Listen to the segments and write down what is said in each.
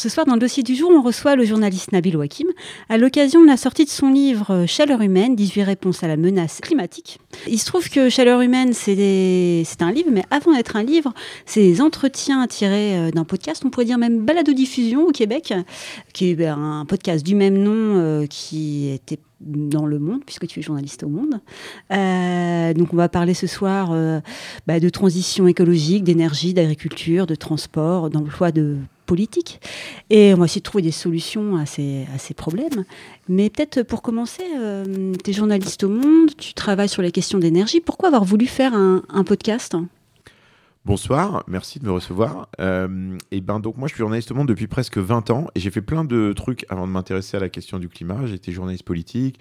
Ce soir, dans le dossier du jour, on reçoit le journaliste Nabil Wakim à l'occasion de la sortie de son livre Chaleur humaine, 18 réponses à la menace climatique. Il se trouve que Chaleur humaine, c'est un livre, mais avant d'être un livre, c'est des entretiens tirés euh, d'un podcast, on pourrait dire même balado-diffusion au Québec, qui est ben, un podcast du même nom euh, qui était dans le monde, puisque tu es journaliste au monde. Euh, donc on va parler ce soir bah, de transition écologique, d'énergie, d'agriculture, de transport, d'emploi de Et on va essayer de trouver des solutions à ces, problèmes. Mais peut-être pour commencer, euh, tu es journaliste au Monde, tu travailles sur les questions d'énergie. Pourquoi avoir voulu faire un, podcast? Bonsoir, merci de me recevoir. Euh, et ben donc moi je suis journaliste au Monde depuis presque 20 ans et j'ai fait plein de trucs avant de m'intéresser à la question du climat. J'étais journaliste politique,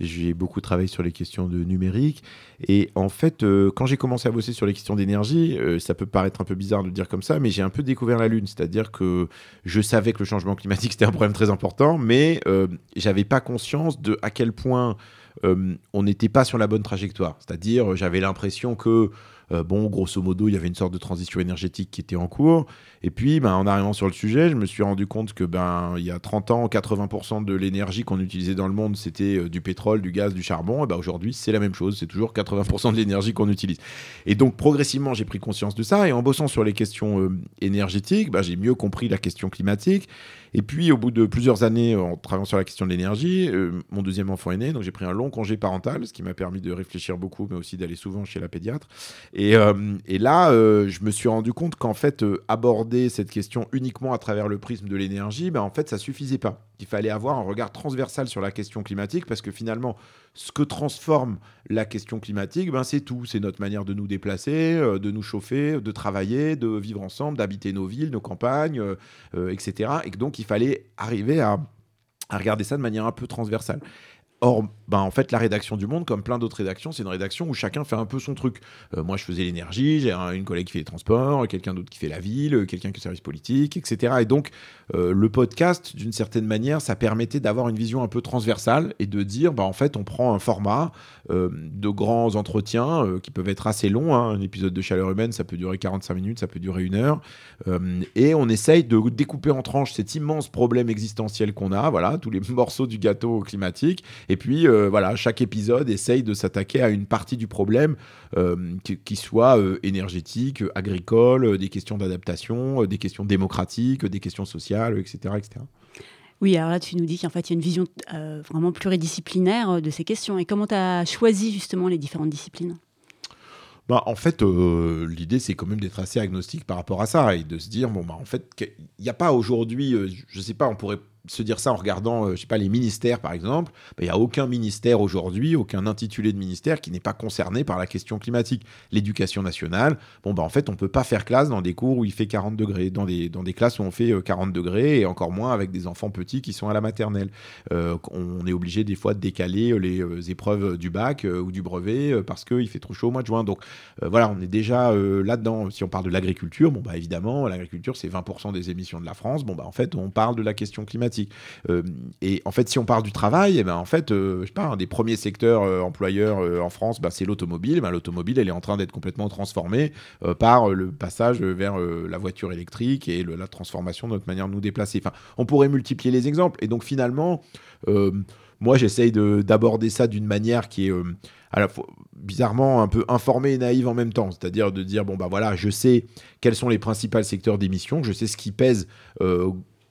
j'ai beaucoup travaillé sur les questions de numérique. Et en fait, euh, quand j'ai commencé à bosser sur les questions d'énergie, euh, ça peut paraître un peu bizarre de le dire comme ça, mais j'ai un peu découvert la Lune. C'est-à-dire que je savais que le changement climatique, c'était un problème très important, mais euh, j'avais pas conscience de à quel point on n'était pas sur la bonne trajectoire. C'est-à-dire, j'avais l'impression que euh, bon, grosso modo, il y avait une sorte de transition énergétique qui était en cours. Et puis, ben, en arrivant sur le sujet, je me suis rendu compte que ben, il y a 30 ans, 80% de l'énergie qu'on utilisait dans le monde, c'était euh, du pétrole, du gaz, du charbon. Et ben, aujourd'hui, c'est la même chose. C'est toujours 80% de l'énergie qu'on utilise. Et donc, progressivement, j'ai pris conscience de ça. Et en bossant sur les questions euh, énergétiques, j'ai mieux compris la question climatique. Et puis, au bout de plusieurs années en travaillant sur la question de l'énergie, mon deuxième enfant est né, donc j'ai pris un long congé parental, ce qui m'a permis de réfléchir beaucoup, mais aussi d'aller souvent chez la pédiatre. Euh, et, là, euh, je me suis rendu compte qu'en fait, euh, aborder cette question uniquement à travers le prisme de l'énergie, ben, en fait, ça suffisait pas. Il fallait avoir un regard transversal sur la question climatique parce que finalement, ce que transforme la question climatique, ben, c'est tout. C'est notre manière de nous déplacer, de nous chauffer, de travailler, de vivre ensemble, d'habiter nos villes, nos campagnes, etc. Et donc, il fallait arriver à regarder ça de manière un peu transversale. Or, ben, en fait, la rédaction du Monde, comme plein d'autres rédactions, c'est une rédaction où chacun fait un peu son truc. Euh, moi, je faisais l'énergie, j'ai une collègue qui fait les transports, quelqu'un d'autre qui fait la ville, quelqu'un qui fait le service politique, etc. Et donc, euh, le podcast, d'une certaine manière, ça permettait d'avoir une vision un peu transversale et de dire, ben, en fait, on prend un format euh, de grands entretiens qui peuvent être assez longs. Hein. Un épisode de Chaleur Humaine, ça peut durer 45 minutes, ça peut durer une heure. et on essaye de découper en tranches cet immense problème existentiel qu'on a, voilà, tous les morceaux du gâteau climatique et puis, euh, voilà, chaque épisode essaye de s'attaquer à une partie du problème, euh, qui, soit euh, énergétique, agricole, des questions d'adaptation, des questions démocratiques, des questions sociales, etc. etc. Oui, alors là, tu nous dis qu'en fait, il y a une vision vraiment pluridisciplinaire de ces questions. Et comment tu as choisi justement les différentes disciplines? Bah, en fait, l'idée, c'est quand même d'être assez agnostique par rapport à ça et de se dire, bon, bah, en fait, il n'y a pas aujourd'hui, je ne sais pas, on pourrait se dire ça en regardant, euh, je sais pas, les ministères par exemple, il n'y a aucun ministère aujourd'hui, aucun intitulé de ministère qui n'est pas concerné par la question climatique. L'éducation nationale, bon, bah, en fait, on peut pas faire classe dans des cours où il fait 40 degrés, dans des, dans des classes où on fait 40 euh, degrés, et encore moins avec des enfants petits qui sont à la maternelle. Euh, on est obligé des fois de décaler les épreuves du bac ou du brevet parce qu'il fait trop chaud au mois de juin. Donc voilà, on est déjà là-dedans. Si on parle de l'agriculture, bon, bah, évidemment, l'agriculture, c'est 20% des émissions de la France. Bon, bah, en fait, on parle de la question climatique euh, et en fait, si on parle du travail, eh ben, en fait, euh, je sais pas, un des premiers secteurs euh, employeurs en France, bah, c'est l'automobile. Ben, l'automobile, elle est en train d'être complètement transformée par le passage vers la voiture électrique et la transformation de notre manière de nous déplacer. Enfin, on pourrait multiplier les exemples. Et donc, finalement, moi, j'essaye d'aborder ça d'une manière qui est à la fois, bizarrement un peu informée et naïve en même temps. C'est-à-dire de dire, bon, bah voilà, je sais quels sont les principaux secteurs d'émissions, je sais ce qui pèse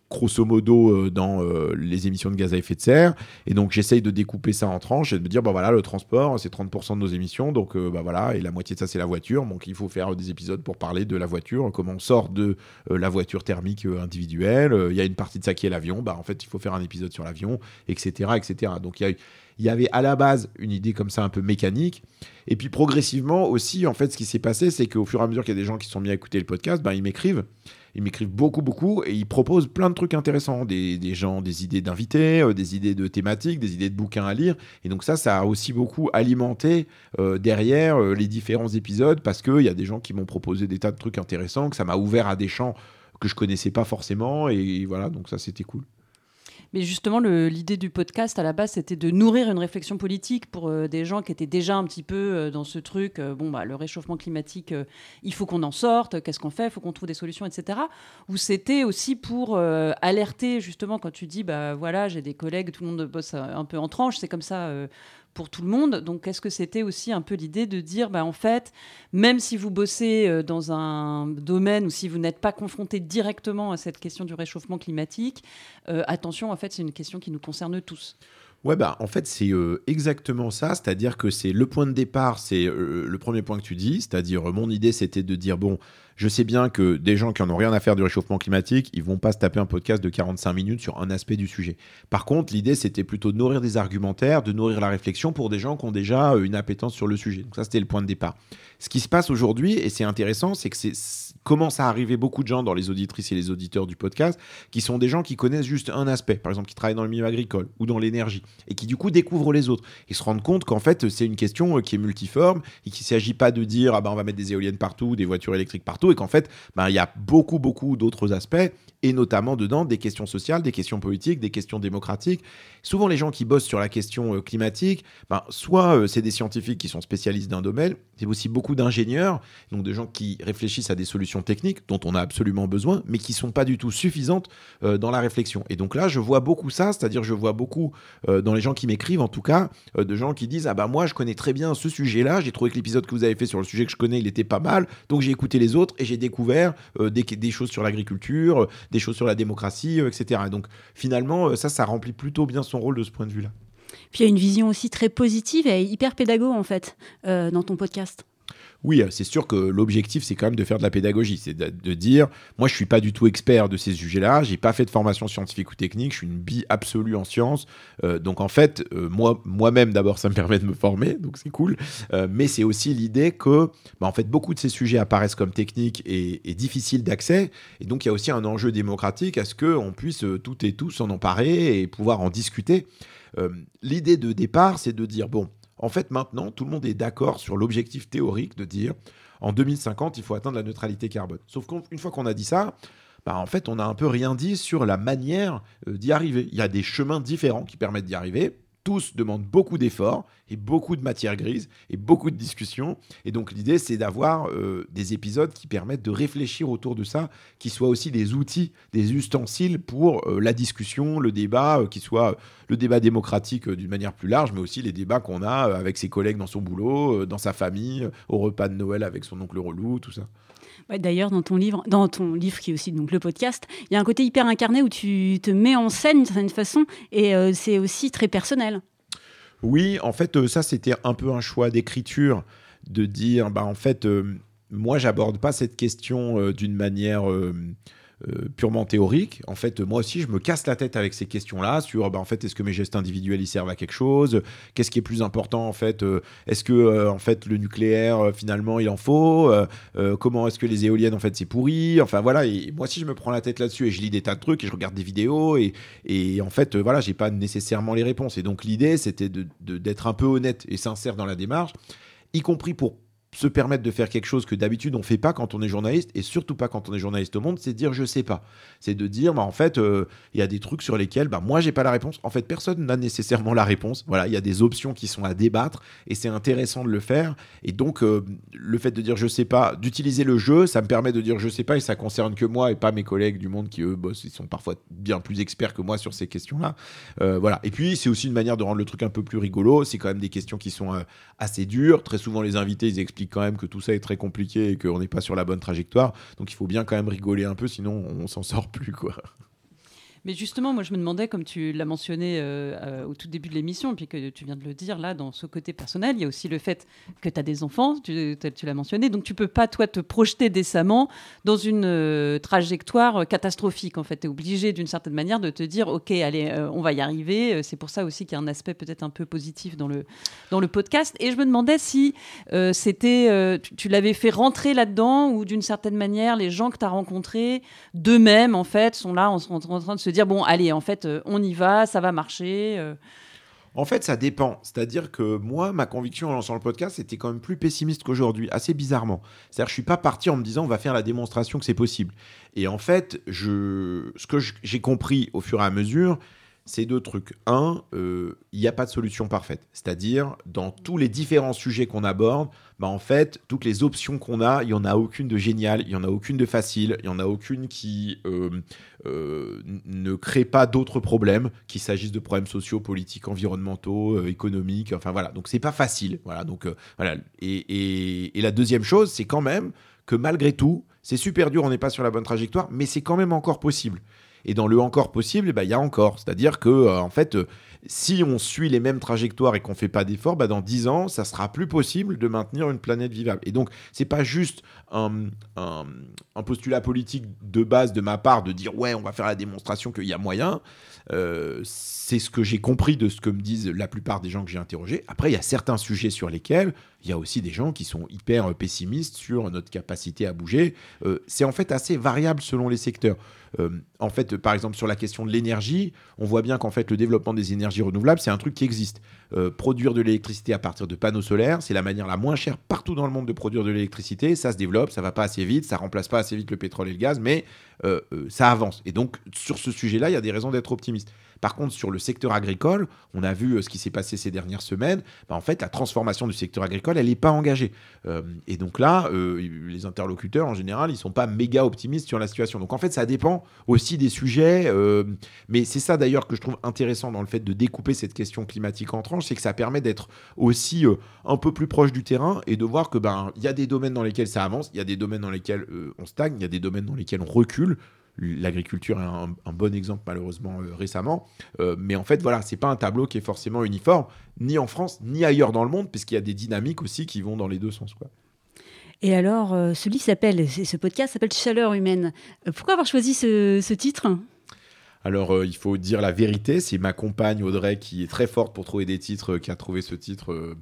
grosso modo euh, dans euh, les émissions de gaz à effet de serre. Et donc j'essaye de découper ça en tranches et de me dire, bah voilà, le transport, c'est 30% de nos émissions, donc euh, bah voilà, et la moitié de ça, c'est la voiture. Donc il faut faire des épisodes pour parler de la voiture, comment on sort de la voiture thermique individuelle. Il y a une partie de ça qui est l'avion, bah en fait, il faut faire un épisode sur l'avion, etc., etc. Donc il y avait à la base une idée comme ça un peu mécanique. Et puis progressivement aussi, en fait, ce qui s'est passé, c'est qu'au fur et à mesure qu'il y a des gens qui sont mis à écouter le podcast, ben, ils m'écrivent. Ils m'écrivent beaucoup, beaucoup, et ils proposent plein de trucs intéressants. Des, des gens, des idées d'invités, euh, des idées de thématiques, des idées de bouquins à lire. Et donc ça, ça a aussi beaucoup alimenté euh, derrière euh, les différents épisodes, parce qu'il y a des gens qui m'ont proposé des tas de trucs intéressants, que ça m'a ouvert à des champs que je connaissais pas forcément. Et voilà, donc ça, c'était cool. Mais justement, l'idée du podcast à la base, c'était de nourrir une réflexion politique pour euh, des gens qui étaient déjà un petit peu euh, dans ce truc. Euh, bon, bah, le réchauffement climatique, il faut qu'on en sorte. Qu'est-ce qu'on fait Il faut qu'on trouve des solutions, etc. Ou c'était aussi pour alerter justement quand tu dis, bah voilà, j'ai des collègues, tout le monde bosse un peu en tranche. C'est comme ça pour tout le monde. Donc, est-ce que c'était aussi un peu l'idée de dire, bah, en fait, même si vous bossez euh, dans un domaine ou si vous n'êtes pas confronté directement à cette question du réchauffement climatique, euh, attention, en fait, c'est une question qui nous concerne tous. Ouais, bah, en fait, c'est euh, exactement ça. C'est-à-dire que c'est le point de départ, c'est le premier point que tu dis. C'est-à-dire, mon idée, c'était de dire, bon, je sais bien que des gens qui en ont rien à faire du réchauffement climatique, ils vont pas se taper un podcast de 45 minutes sur un aspect du sujet. Par contre, l'idée, c'était plutôt de nourrir des argumentaires, de nourrir la réflexion pour des gens qui ont déjà euh, une appétence sur le sujet. Donc ça, c'était le point de départ. Ce qui se passe aujourd'hui, et c'est intéressant, c'est que c'est commence à arriver beaucoup de gens dans les auditrices et les auditeurs du podcast qui sont des gens qui connaissent juste un aspect, par exemple qui travaillent dans le milieu agricole ou dans l'énergie, et qui du coup découvrent les autres. Ils se rendent compte qu'en fait c'est une question euh, qui est multiforme et qu'il ne s'agit pas de dire ah ben on va mettre des éoliennes partout, des voitures électriques partout, et qu'en fait ben, il y a beaucoup beaucoup d'autres aspects, et notamment dedans des questions sociales, des questions politiques, des questions démocratiques. Souvent les gens qui bossent sur la question euh, climatique, ben, soit euh, c'est des scientifiques qui sont spécialistes d'un domaine, c'est aussi beaucoup d'ingénieurs, donc de gens qui réfléchissent à des solutions techniques dont on a absolument besoin, mais qui sont pas du tout suffisantes euh, dans la réflexion. Et donc là, je vois beaucoup ça, c'est-à-dire je vois beaucoup dans les gens qui m'écrivent, en tout cas, de gens qui disent ah bah moi je connais très bien ce sujet-là, j'ai trouvé que l'épisode que vous avez fait sur le sujet que je connais, il était pas mal, donc j'ai écouté les autres et j'ai découvert des, des, choses sur l'agriculture, des choses sur la démocratie, etc. Et donc finalement, ça, ça remplit plutôt bien son rôle de ce point de vue-là. Puis il y a une vision aussi très positive et hyper pédago en fait dans ton podcast. Oui, c'est sûr que l'objectif, c'est quand même de faire de la pédagogie. C'est de, dire, moi, je suis pas du tout expert de ces sujets-là. J'ai pas fait de formation scientifique ou technique. Je suis une bille absolue en sciences. Euh, donc, en fait, euh, moi, moi-même, d'abord, ça me permet de me former. Donc, c'est cool. Euh, mais c'est aussi l'idée que, bah, en fait, beaucoup de ces sujets apparaissent comme techniques et, difficiles d'accès. Et donc, il y a aussi un enjeu démocratique à ce qu'on puisse toutes et tous en emparer et pouvoir en discuter. l'idée de départ, c'est de dire, bon, en fait, maintenant, tout le monde est d'accord sur l'objectif théorique de dire en 2050, il faut atteindre la neutralité carbone. Sauf qu'une fois qu'on a dit ça, bah, en fait, on n'a un peu rien dit sur la manière euh, d'y arriver. Il y a des chemins différents qui permettent d'y arriver tous demandent beaucoup d'efforts et beaucoup de matière grise et beaucoup de discussions. Et donc l'idée, c'est d'avoir euh, des épisodes qui permettent de réfléchir autour de ça, qui soient aussi des outils, des ustensiles pour euh, la discussion, le débat, euh, qui soit le débat démocratique d'une manière plus large, mais aussi les débats qu'on a avec ses collègues dans son boulot, dans sa famille, au repas de Noël avec son oncle relou, tout ça. D'ailleurs, dans ton livre, dans ton livre qui est aussi donc le podcast, il y a un côté hyper incarné où tu te mets en scène d'une certaine façon, et euh, c'est aussi très personnel. Oui, en fait, euh, ça c'était un peu un choix d'écriture de dire, bah en fait, euh, moi j'aborde pas cette question d'une manière euh, purement théorique. En fait, moi aussi, je me casse la tête avec ces questions-là sur, bah, en fait, est-ce que mes gestes individuels ils servent à quelque chose? Qu'est-ce qui est plus important en fait euh, Est-ce que euh, en fait le nucléaire finalement il en faut? Comment est-ce que les éoliennes en fait c'est pourri? Enfin voilà. Moi aussi, je me prends la tête là-dessus et je lis des tas de trucs et je regarde des vidéos et, et en fait voilà, j'ai pas nécessairement les réponses. Et donc l'idée, c'était d'être de, d'être un peu honnête et sincère dans la démarche, y compris pour se permettre de faire quelque chose que d'habitude on fait pas quand on est journaliste et surtout pas quand on est journaliste au monde, c'est de dire je sais pas. C'est de dire bah en fait euh, il y a des trucs sur lesquels bah moi j'ai pas la réponse. En fait personne n'a nécessairement la réponse. Voilà, il y a des options qui sont à débattre et c'est intéressant de le faire et donc euh, le fait de dire je sais pas, d'utiliser le jeu, ça me permet de dire je sais pas et ça concerne que moi et pas mes collègues du monde qui eux bossent, ils sont parfois bien plus experts que moi sur ces questions-là. Euh, voilà. Et puis c'est aussi une manière de rendre le truc un peu plus rigolo, c'est quand même des questions qui sont assez dures, très souvent les invités ils expliquent quand même que tout ça est très compliqué et qu'on n'est pas sur la bonne trajectoire. Donc il faut bien quand même rigoler un peu, sinon on s'en sort plus, quoi. Mais justement, moi, je me demandais, comme tu l'as mentionné euh, euh, au tout début de l'émission, puis que tu viens de le dire là, dans ce côté personnel, il y a aussi le fait que tu as des enfants, tu, tu l'as mentionné, donc tu peux pas, toi, te projeter décemment dans une euh, trajectoire catastrophique. En fait, tu es obligé, d'une certaine manière, de te dire, OK, allez, on va y arriver. C'est pour ça aussi qu'il y a un aspect peut-être un peu positif dans le, dans le podcast. Et je me demandais si c'était, tu, l'avais fait rentrer là-dedans, ou d'une certaine manière, les gens que tu as rencontrés, d'eux-mêmes, en fait, sont là en, en train de se dire bon, allez, en fait, euh, on y va, ça va marcher. Euh. En fait, ça dépend. C'est-à-dire que moi, ma conviction en lançant le podcast, c'était quand même plus pessimiste qu'aujourd'hui, assez bizarrement. C'est-à-dire je suis pas parti en me disant on va faire la démonstration que c'est possible. Et en fait, je... ce que j'ai compris au fur et à mesure, c'est deux trucs. Un, euh, il n'y a pas de solution parfaite. C'est-à-dire, dans tous les différents sujets qu'on aborde, bah en fait, toutes les options qu'on a, il n'y en a aucune de géniale, il n'y en a aucune de facile, il n'y en a aucune qui euh, euh, ne crée pas d'autres problèmes, qu'il s'agisse de problèmes sociaux, politiques, environnementaux, économiques, enfin voilà. Donc, c'est pas facile. Voilà. Donc, voilà. Et, et la deuxième chose, c'est quand même que malgré tout, c'est super dur, on n'est pas sur la bonne trajectoire, mais c'est quand même encore possible. Et dans le encore possible, eh ben, il y a encore. C'est-à-dire que, euh, en fait, euh, si on suit les mêmes trajectoires et qu'on ne fait pas d'efforts, bah, dans 10 ans, ça sera plus possible de maintenir une planète vivable. Et donc, c'est pas juste un, postulat politique de base de ma part de dire ouais, on va faire la démonstration qu'il y a moyen. Euh, c'est ce que j'ai compris de ce que me disent la plupart des gens que j'ai interrogés. Après, il y a certains sujets sur lesquels il y a aussi des gens qui sont hyper pessimistes sur notre capacité à bouger. c'est en fait assez variable selon les secteurs. Euh, en fait, par exemple, sur la question de l'énergie, on voit bien qu'en fait, le développement des énergies renouvelables, c'est un truc qui existe. Euh, produire de l'électricité à partir de panneaux solaires, c'est la manière la moins chère partout dans le monde de produire de l'électricité. Ça se développe, ça va pas assez vite, ça remplace pas assez vite le pétrole et le gaz, mais euh, ça avance. Et donc, sur ce sujet-là, il y a des raisons d'être optimiste. Par contre, sur le secteur agricole, on a vu ce qui s'est passé ces dernières semaines. Bah, en fait, la transformation du secteur agricole, elle n'est pas engagée. et donc là, les interlocuteurs, en général, ils sont pas méga optimistes sur la situation. Donc en fait, ça dépend aussi des sujets. Euh, mais c'est ça d'ailleurs que je trouve intéressant dans le fait de découper cette question climatique en tranches, c'est que ça permet d'être aussi euh, un peu plus proche du terrain et de voir que ben il y a des domaines dans lesquels ça avance, il y a des domaines dans lesquels euh, on stagne, il y a des domaines dans lesquels on recule. L'agriculture est un, bon exemple malheureusement récemment, mais en fait voilà, c'est pas un tableau qui est forcément uniforme ni en France ni ailleurs dans le monde, puisqu'il y a des dynamiques aussi qui vont dans les deux sens quoi. Et alors, euh, ce livre s'appelle, ce podcast s'appelle Chaleur humaine. Euh, pourquoi avoir choisi ce, titre? Alors, euh, il faut dire la vérité, c'est ma compagne Audrey qui est très forte pour trouver des titres, qui a trouvé ce titre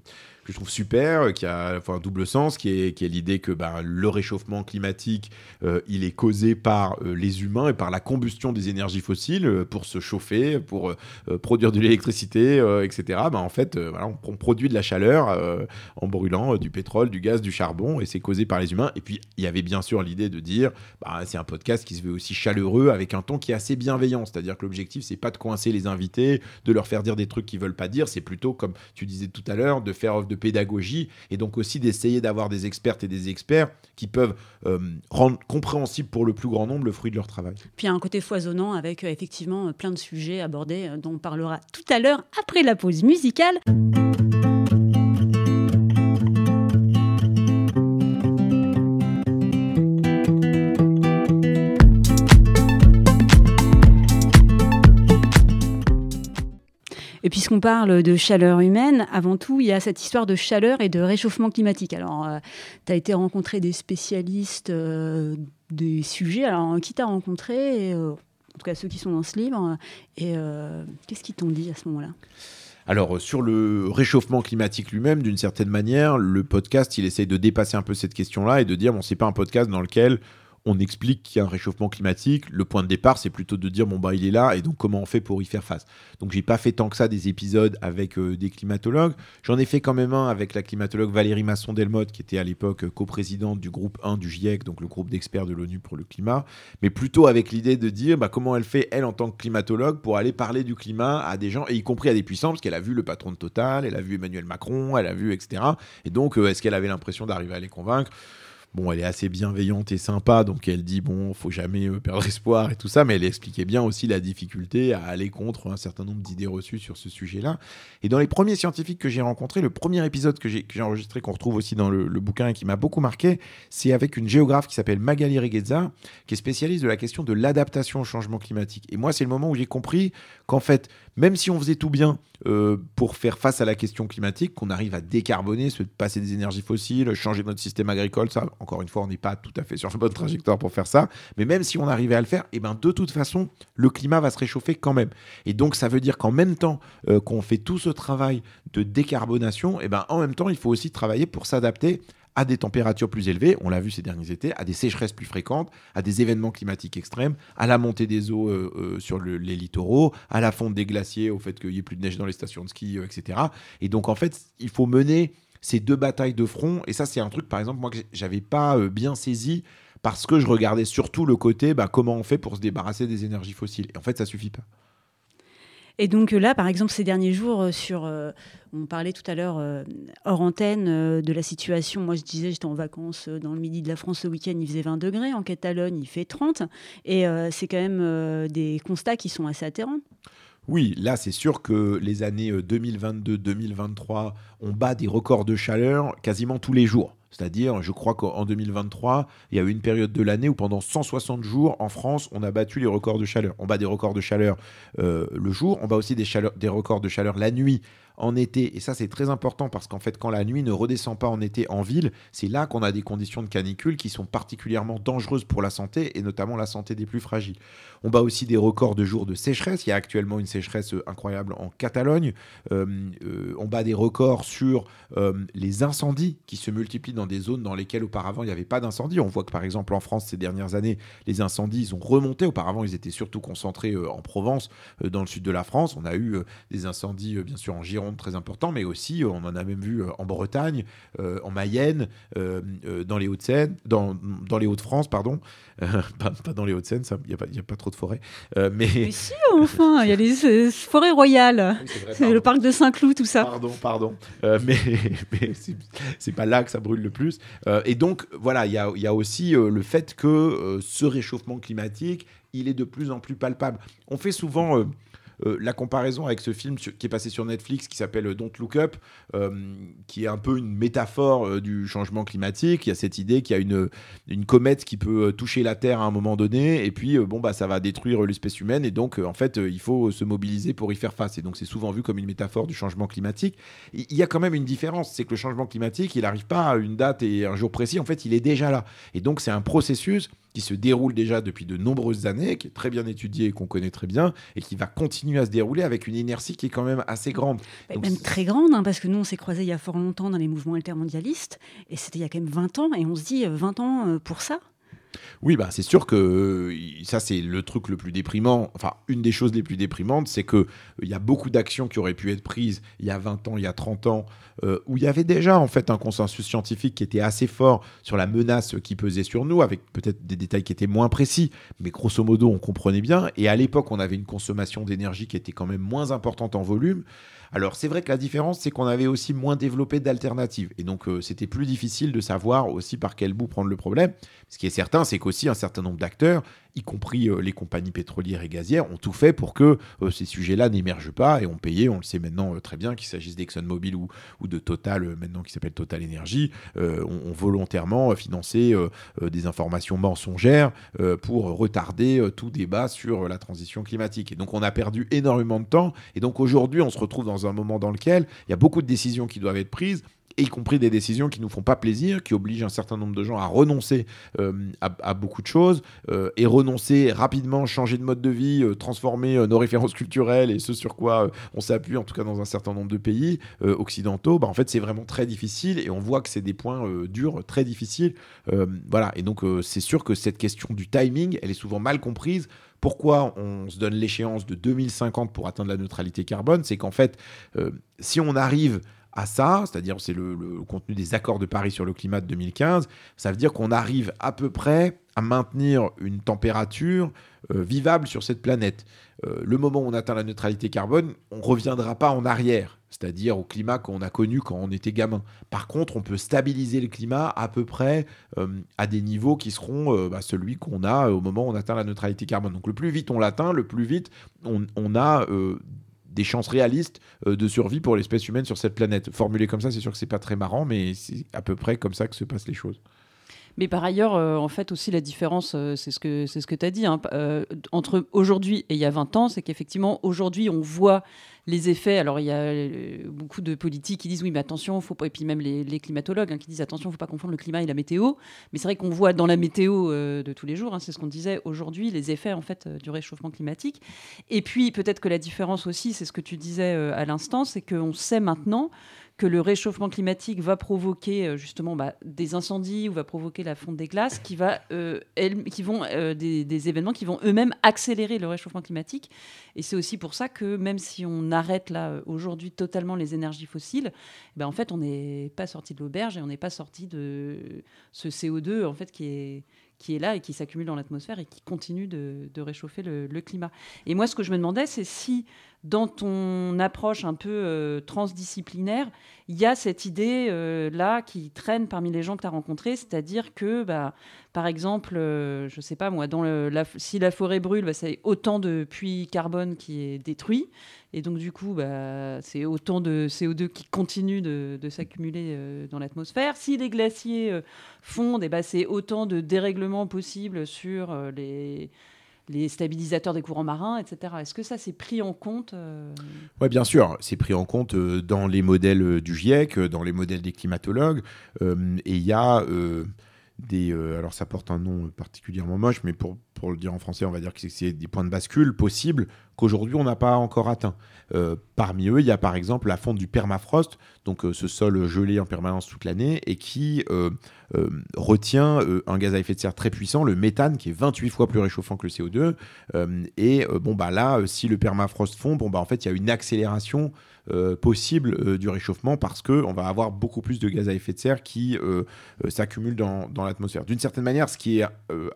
que je trouve super, qui a enfin, un double sens, qui est, qui est l'idée que bah, le réchauffement climatique, euh, il est causé par euh, les humains et par la combustion des énergies fossiles euh, pour se chauffer, pour produire de l'électricité, etc. Bah, en fait, voilà, on, produit de la chaleur en brûlant du pétrole, du gaz, du charbon, et c'est causé par les humains. Et puis, il y avait bien sûr l'idée de dire, bah, c'est un podcast qui se veut aussi chaleureux, avec un ton qui est assez bienveillant. C'est-à-dire que l'objectif, c'est pas de coincer les invités, de leur faire dire des trucs qu'ils veulent pas dire, c'est plutôt, comme tu disais tout à l'heure, de faire offre de pédagogie et donc aussi d'essayer d'avoir des expertes et des experts qui peuvent euh, rendre compréhensible pour le plus grand nombre le fruit de leur travail. Puis un côté foisonnant avec euh, effectivement plein de sujets abordés euh, dont on parlera tout à l'heure après la pause musicale. Et puisqu'on parle de chaleur humaine, avant tout, il y a cette histoire de chaleur et de réchauffement climatique. Alors, euh, tu as été rencontré des spécialistes euh, des sujets. Alors, qui t'a rencontré euh, En tout cas, ceux qui sont dans ce livre. Et qu'est-ce qu'ils t'ont dit à ce moment-là? Alors, sur le réchauffement climatique lui-même, d'une certaine manière, le podcast, il essaye de dépasser un peu cette question-là et de dire, bon, c'est pas un podcast dans lequel on explique qu'il y a un réchauffement climatique. Le point de départ, c'est plutôt de dire bon bah il est là et donc comment on fait pour y faire face? Donc j'ai pas fait tant que ça des épisodes avec euh, des climatologues. J'en ai fait quand même un avec la climatologue Valérie Masson Delmotte qui était à l'époque euh, coprésidente du groupe 1 du GIEC, donc le groupe d'experts de l'ONU pour le climat, mais plutôt avec l'idée de dire bah, comment elle fait elle en tant que climatologue pour aller parler du climat à des gens et y compris à des puissants parce qu'elle a vu le patron de Total, elle a vu Emmanuel Macron, elle a vu etc. Et donc euh, est-ce qu'elle avait l'impression d'arriver à les convaincre? Bon, elle est assez bienveillante et sympa, donc elle dit bon, faut jamais euh, perdre espoir et tout ça, mais elle expliquait bien aussi la difficulté à aller contre un certain nombre d'idées reçues sur ce sujet-là. Et dans les premiers scientifiques que j'ai rencontrés, le premier épisode que j'ai enregistré, qu'on retrouve aussi dans le, bouquin et qui m'a beaucoup marqué, c'est avec une géographe qui s'appelle Magali Regueza, qui est spécialiste de la question de l'adaptation au changement climatique. Et moi, c'est le moment où j'ai compris qu'en fait, même si on faisait tout bien euh, pour faire face à la question climatique, qu'on arrive à décarboner, se passer des énergies fossiles, changer notre système agricole, ça, encore une fois, on n'est pas tout à fait sur la bonne trajectoire pour faire ça. Mais même si on arrivait à le faire, et eh ben, de toute façon, le climat va se réchauffer quand même. Et donc, ça veut dire qu'en même temps euh, qu'on fait tout ce travail de décarbonation, eh ben, en même temps, il faut aussi travailler pour s'adapter à des températures plus élevées, on l'a vu ces derniers étés, à des sécheresses plus fréquentes, à des événements climatiques extrêmes, à la montée des eaux euh, euh, sur les littoraux, à la fonte des glaciers, au fait qu'il n'y ait plus de neige dans les stations de ski, etc. Et donc en fait, il faut mener ces deux batailles de front. Et ça, c'est un truc, par exemple, moi que j'avais pas bien saisi parce que je regardais surtout le côté bah, comment on fait pour se débarrasser des énergies fossiles. Et en fait, ça suffit pas. Et donc là, par exemple, ces derniers jours, sur, on parlait tout à l'heure hors antenne de la situation. Moi, je disais, j'étais en vacances dans le midi de la France ce week-end, il faisait 20 degrés. En Catalogne, il fait 30. Et c'est quand même des constats qui sont assez atterrants. Oui, là, c'est sûr que les années 2022-2023, on bat des records de chaleur quasiment tous les jours. C'est-à-dire, je crois qu'en 2023, il y a eu une période de l'année où pendant 160 jours, en France, on a battu les records de chaleur. On bat des records de chaleur euh, le jour, on bat aussi des records de chaleur la nuit en été, et ça c'est très important parce qu'en fait quand la nuit ne redescend pas en été en ville, c'est là qu'on a des conditions de canicule qui sont particulièrement dangereuses pour la santé et notamment la santé des plus fragiles. On bat aussi des records de jours de sécheresse, il y a actuellement une sécheresse euh, incroyable en Catalogne, euh, euh, on bat des records sur les incendies qui se multiplient dans des zones dans lesquelles auparavant il n'y avait pas d'incendie. On voit que par exemple en France ces dernières années, les incendies ils ont remonté, auparavant ils étaient surtout concentrés en Provence, dans le sud de la France, on a eu des incendies bien sûr en Gironde, très important, mais aussi, euh, on en a même vu euh, en Bretagne, euh, en Mayenne, dans les Hauts-de-Seine, dans, dans, les Hauts-de-France, pardon. Pas, dans les Hauts-de-Seine, il n'y a, a, pas trop de forêts. mais... mais... si, enfin, il y a les forêts royales, le parc de Saint-Cloud, tout ça. Pardon, pardon. mais, mais c'est pas là que ça brûle le plus. et donc, voilà, il y a, y a, aussi le fait que ce réchauffement climatique, il est de plus en plus palpable. On fait souvent euh, la comparaison avec ce film qui est passé sur Netflix qui s'appelle Don't Look Up, euh, qui est un peu une métaphore euh, du changement climatique. Il y a cette idée qu'il y a une, une comète qui peut toucher la Terre à un moment donné, et puis bon, bah, ça va détruire l'espèce humaine, et donc en fait, il faut se mobiliser pour y faire face. Et donc c'est souvent vu comme une métaphore du changement climatique. Il y a quand même une différence, c'est que le changement climatique, il n'arrive pas à une date et un jour précis, en fait, il est déjà là. Et donc c'est un processus qui se déroule déjà depuis de nombreuses années, qui est très bien étudié et qu'on connaît très bien, et qui va continuer à se dérouler avec une inertie qui est quand même assez grande. même très grande, hein, parce que nous, on s'est croisés il y a fort longtemps dans les mouvements altermondialistes, et c'était il y a quand même 20 ans, et on se dit 20 euh, ans euh, pour ça? Oui, bah, c'est sûr que euh, ça, c'est le truc le plus déprimant. Enfin, une des choses les plus déprimantes, c'est qu'il il y a beaucoup d'actions qui auraient pu être prises il y a 20 ans, il y a 30 ans, euh, où il y avait déjà en fait un consensus scientifique qui était assez fort sur la menace qui pesait sur nous, avec peut-être des détails qui étaient moins précis, mais grosso modo, on comprenait bien. Et à l'époque, on avait une consommation d'énergie qui était quand même moins importante en volume. Alors c'est vrai que la différence, c'est qu'on avait aussi moins développé d'alternatives. Et donc euh, c'était plus difficile de savoir aussi par quel bout prendre le problème. Ce qui est certain, c'est qu'aussi un certain nombre d'acteurs, y compris euh, les compagnies pétrolières et gazières, ont tout fait pour que euh, ces sujets-là n'émergent pas et ont payé, on le sait maintenant très bien, qu'il s'agisse d'ExxonMobil ou, ou de Total, maintenant qui s'appelle Total Energy, ont, volontairement financé des informations mensongères pour retarder tout débat sur la transition climatique. Et donc on a perdu énormément de temps. Et donc aujourd'hui, on se retrouve dans un moment dans lequel il y a beaucoup de décisions qui doivent être prises y compris des décisions qui nous font pas plaisir, qui obligent un certain nombre de gens à renoncer euh, à, beaucoup de choses euh, et renoncer rapidement, changer de mode de vie, euh, transformer nos références culturelles et ce sur quoi on s'appuie, en tout cas dans un certain nombre de pays occidentaux. Bah, en fait, c'est vraiment très difficile et on voit que c'est des points durs, très difficiles. voilà. Et donc, c'est sûr que cette question du timing, elle est souvent mal comprise pourquoi on se donne l'échéance de 2050 pour atteindre la neutralité carbone? C'est qu'en fait, si on arrive à ça, c'est-à-dire c'est le, contenu des accords de Paris sur le climat de 2015, ça veut dire qu'on arrive à peu près à maintenir une température euh, vivable sur cette planète. Euh, le moment où on atteint la neutralité carbone, on ne reviendra pas en arrière, c'est-à-dire au climat qu'on a connu quand on était gamin. Par contre, on peut stabiliser le climat à peu près euh, à des niveaux qui seront bah, celui qu'on a au moment où on atteint la neutralité carbone. Donc le plus vite on l'atteint, le plus vite on, on a des chances réalistes euh, de survie pour l'espèce humaine sur cette planète. Formulé comme ça, c'est sûr que c'est pas très marrant, mais c'est à peu près comme ça que se passent les choses. Mais par ailleurs, euh, en fait, aussi la différence, euh, c'est ce que ce que tu as dit, hein, entre aujourd'hui et il y a 20 ans, c'est qu'effectivement, aujourd'hui, on voit les effets. Alors, il y a euh, beaucoup de politiques qui disent oui, mais attention, faut pas. Et puis même les, climatologues hein, qui disent attention, faut pas confondre le climat et la météo. Mais c'est vrai qu'on voit dans la météo euh, de tous les jours, hein, c'est ce qu'on disait aujourd'hui, les effets en fait euh, du réchauffement climatique. Et puis peut-être que la différence aussi, c'est ce que tu disais à l'instant, c'est qu'on sait maintenant que le réchauffement climatique va provoquer euh, justement bah, des incendies ou va provoquer la fonte des glaces, qui, euh, vont euh, des, événements qui vont eux-mêmes accélérer le réchauffement climatique. Et c'est aussi pour ça que même si on arrête là aujourd'hui totalement les énergies fossiles, eh ben, en fait on n'est pas sorti de l'auberge et on n'est pas sorti de ce CO2 en fait qui est là et qui s'accumule dans l'atmosphère et qui continue de, réchauffer le, climat. Et moi, ce que je me demandais, c'est si dans ton approche un peu euh, transdisciplinaire, il y a cette idée-là qui traîne parmi les gens que tu as rencontrés, c'est-à-dire que, bah, par exemple, je ne sais pas moi, si la forêt brûle, bah, c'est autant de puits carbone qui est détruit, et donc du coup, bah, c'est autant de CO2 qui continue de, s'accumuler dans l'atmosphère. Si les glaciers fondent, bah, c'est autant de dérèglements possibles sur les les stabilisateurs des courants marins, etc. Est-ce que ça, c'est pris en compte euh Oui, bien sûr, c'est pris en compte euh, dans les modèles euh, du GIEC, dans les modèles des climatologues. et il y a des... alors ça porte un nom particulièrement moche, mais pour, pour le dire en français, on va dire que c'est des points de bascule possibles qu'aujourd'hui on n'a pas encore atteints. parmi eux, il y a par exemple la fonte du permafrost, donc ce sol gelé en permanence toute l'année, et qui euh, retient euh, un gaz à effet de serre très puissant, le méthane, qui est 28 fois plus réchauffant que le CO2. Euh, et bon, bah là, si le permafrost fond, bon, bah en fait, il y a une accélération possible du réchauffement parce qu'on va avoir beaucoup plus de gaz à effet de serre qui s'accumulent dans, dans l'atmosphère. D'une certaine manière, ce qui est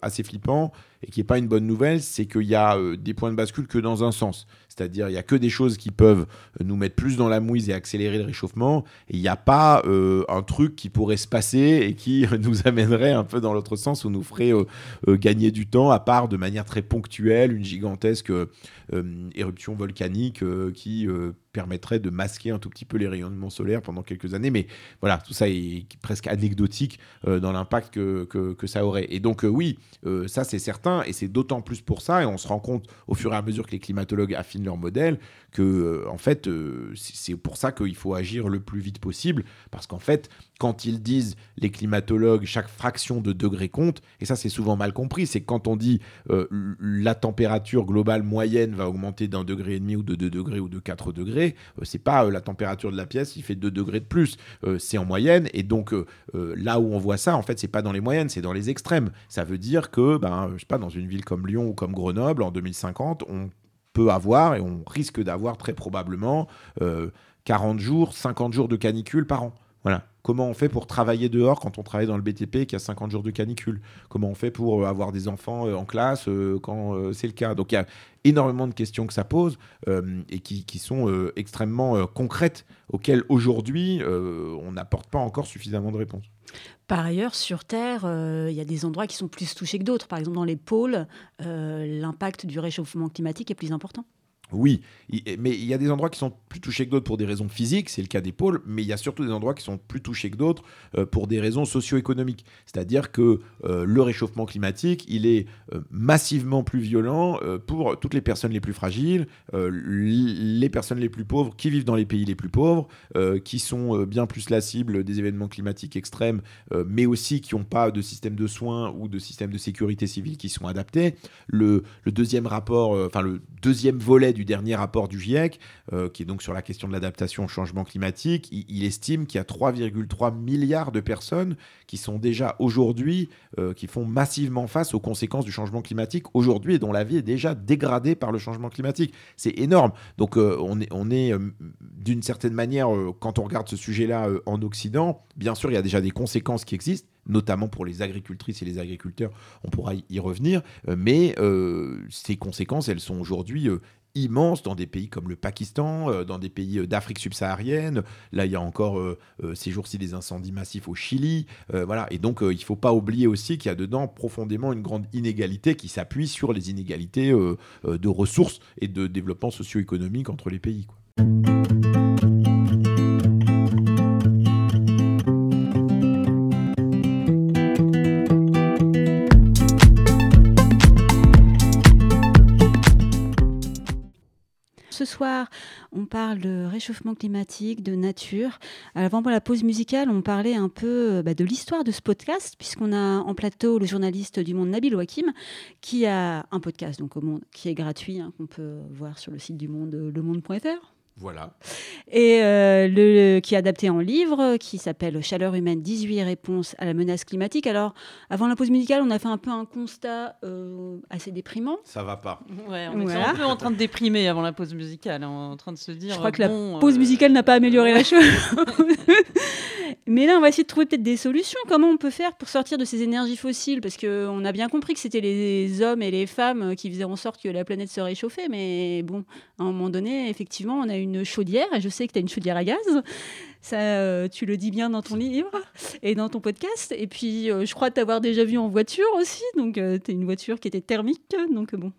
assez flippant et qui n'est pas une bonne nouvelle, c'est qu'il y a des points de bascule que dans un sens. C'est-à-dire, il n'y a que des choses qui peuvent nous mettre plus dans la mouise et accélérer le réchauffement. Il n'y a pas un truc qui pourrait se passer et qui nous amènerait un peu dans l'autre sens ou nous ferait euh, euh, gagner du temps, à part de manière très ponctuelle, une gigantesque euh, éruption volcanique qui permettrait de masquer un tout petit peu les rayonnements solaires pendant quelques années. Mais voilà, tout ça est presque anecdotique dans l'impact que, que, ça aurait. Et donc oui, ça c'est certain, et c'est d'autant plus pour ça, et on se rend compte au fur et à mesure que les climatologues affinent leur modèle, que en fait c'est pour ça qu'il faut agir le plus vite possible, parce qu'en fait, quand ils disent les climatologues, chaque fraction de degré compte, et ça c'est souvent mal compris, c'est quand on dit euh, la température globale moyenne va augmenter d'un degré et demi ou de deux degrés ou de 4 degrés, euh, c'est pas euh, la température de la pièce qui fait 2 degrés de plus, c'est en moyenne, et donc là où on voit ça, en fait c'est pas dans les moyennes, c'est dans les extrêmes. Ça veut dire que, ben, je sais pas, dans une ville comme Lyon ou comme Grenoble, en 2050, on peut avoir, et on risque d'avoir très probablement 40 jours, 50 jours de canicule par an. Voilà. Comment on fait pour travailler dehors quand on travaille dans le BTP qui a 50 jours de canicule? Comment on fait pour euh, avoir des enfants euh, en classe euh, quand c'est le cas? Donc il y a énormément de questions que ça pose et qui, sont extrêmement concrètes, auxquelles aujourd'hui on n'apporte pas encore suffisamment de réponses. Par ailleurs, sur Terre, il y a des endroits qui sont plus touchés que d'autres. Par exemple, dans les pôles, l'impact du réchauffement climatique est plus important. Oui, mais il y a des endroits qui sont plus touchés que d'autres pour des raisons physiques, c'est le cas des pôles, mais il y a surtout des endroits qui sont plus touchés que d'autres euh, pour des raisons socio-économiques. C'est-à-dire que euh, le réchauffement climatique, il est euh, massivement plus violent pour toutes les personnes les plus fragiles, les personnes les plus pauvres qui vivent dans les pays les plus pauvres, qui sont bien plus la cible des événements climatiques extrêmes, mais aussi qui n'ont pas de système de soins ou de système de sécurité civile qui sont adaptés. Le deuxième rapport, enfin le deuxième volet du du dernier rapport du GIEC, euh, qui est donc sur la question de l'adaptation au changement climatique, il, estime qu'il y a 3,3 milliards de personnes qui sont déjà aujourd'hui, euh, qui font massivement face aux conséquences du changement climatique aujourd'hui et dont la vie est déjà dégradée par le changement climatique. C'est énorme. Donc euh, on est, on est d'une certaine manière, quand on regarde ce sujet-là en Occident, bien sûr, il y a déjà des conséquences qui existent notamment pour les agricultrices et les agriculteurs, on pourra y revenir, mais ces conséquences, elles sont aujourd'hui immense dans des pays comme le Pakistan, euh, dans des pays euh, d'Afrique subsaharienne. Là, il y a encore euh, ces jours-ci des incendies massifs au Chili. voilà. Et donc, il ne faut pas oublier aussi qu'il y a dedans profondément une grande inégalité qui s'appuie sur les inégalités de ressources et de développement socio-économique entre les pays. On parle de réchauffement climatique, de nature. Avant la pause musicale, on parlait un peu euh, bah, de l'histoire de ce podcast, puisqu'on a en plateau le journaliste du Monde Nabil Wakim, qui a un podcast donc au Monde qui est gratuit, hein, qu'on peut voir sur le site du Monde, lemonde.fr Voilà. Et euh, le, qui est adapté en livre, qui s'appelle Chaleur humaine, 18 réponses à la menace climatique. Alors, avant la pause musicale, on a fait un peu un constat euh, assez déprimant. Ça va pas. Ouais, on est un peu en train de déprimer avant la pause musicale, hein, en train de se dire. Je crois que la pause musicale n'a pas amélioré la chose. Mais là, on va essayer de trouver peut-être des solutions. Comment on peut faire pour sortir de ces énergies fossiles? Parce qu'on a bien compris que c'était les hommes et les femmes qui faisaient en sorte que la planète se réchauffait. Mais bon, à un moment donné, effectivement, on a une chaudière. Et je sais que tu as une chaudière à gaz. Ça, euh, tu le dis bien dans ton livre et dans ton podcast. Et puis, euh, je crois t'avoir déjà vu en voiture aussi. Donc, euh, tu une voiture qui était thermique. Donc, bon.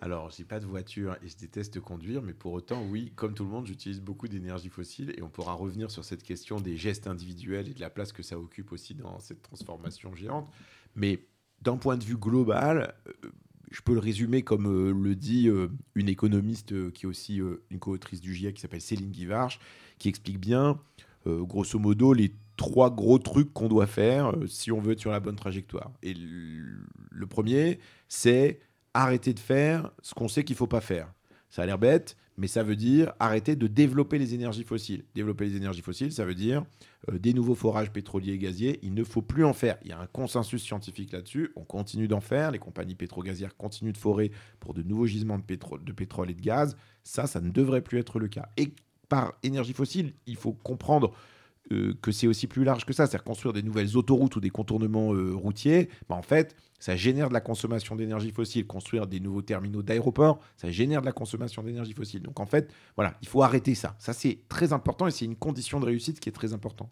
Alors, j'ai pas de voiture et je déteste conduire, mais pour autant, oui, comme tout le monde, j'utilise beaucoup d'énergie fossile et on pourra revenir sur cette question des gestes individuels et de la place que ça occupe aussi dans cette transformation géante. Mais d'un point de vue global, je peux le résumer comme euh, le dit euh, une économiste qui est aussi une co-autrice du GIEC qui s'appelle Céline Guivarch, qui explique bien, grosso modo, les trois gros trucs qu'on doit faire si on veut être sur la bonne trajectoire. Et le premier, c'est arrêter de faire ce qu'on sait qu'il ne faut pas faire. Ça a l'air bête, mais ça veut dire arrêter de développer les énergies fossiles. Développer les énergies fossiles, ça veut dire euh, des nouveaux forages pétroliers et gaziers. Il ne faut plus en faire. Il y a un consensus scientifique là-dessus. On continue d'en faire. Les compagnies pétro-gazières continuent de forer pour de nouveaux gisements de pétrole, de pétrole et de gaz. Ça, ça ne devrait plus être le cas. Et par énergie fossile, il faut comprendre euh, que c'est aussi plus large que ça, c'est-à-dire construire des nouvelles autoroutes ou des contournements euh, routiers, bah, en fait, ça génère de la consommation d'énergie fossile. Construire des nouveaux terminaux d'aéroports, ça génère de la consommation d'énergie fossile. Donc en fait, voilà, il faut arrêter ça. Ça, c'est très important et c'est une condition de réussite qui est très importante.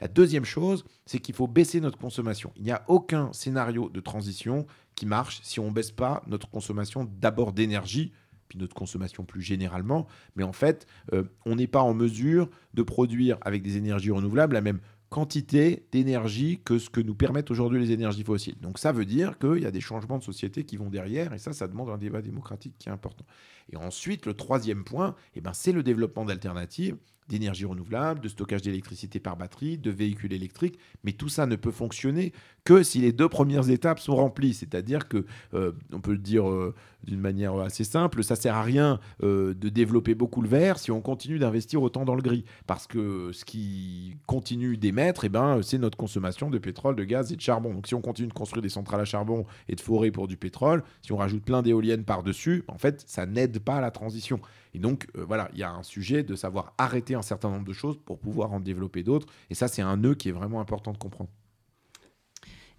La deuxième chose, c'est qu'il faut baisser notre consommation. Il n'y a aucun scénario de transition qui marche si on ne baisse pas notre consommation d'abord d'énergie, puis notre consommation plus généralement. Mais en fait, euh, on n'est pas en mesure de produire avec des énergies renouvelables la même quantité d'énergie que ce que nous permettent aujourd'hui les énergies fossiles. Donc ça veut dire qu'il y a des changements de société qui vont derrière, et ça, ça demande un débat démocratique qui est important. Et ensuite, le troisième point, eh ben, c'est le développement d'alternatives d'énergie renouvelable, de stockage d'électricité par batterie, de véhicules électriques, mais tout ça ne peut fonctionner que si les deux premières étapes sont remplies. C'est-à-dire que, euh, on peut le dire euh, d'une manière assez simple, ça sert à rien euh, de développer beaucoup le vert si on continue d'investir autant dans le gris, parce que ce qui continue d'émettre, eh ben, c'est notre consommation de pétrole, de gaz et de charbon. Donc si on continue de construire des centrales à charbon et de forer pour du pétrole, si on rajoute plein d'éoliennes par-dessus, en fait, ça n'aide pas à la transition. Et donc, voilà, il y a un sujet de savoir arrêter un certain nombre de choses pour pouvoir en développer d'autres. Et ça, c'est un nœud qui est vraiment important de comprendre.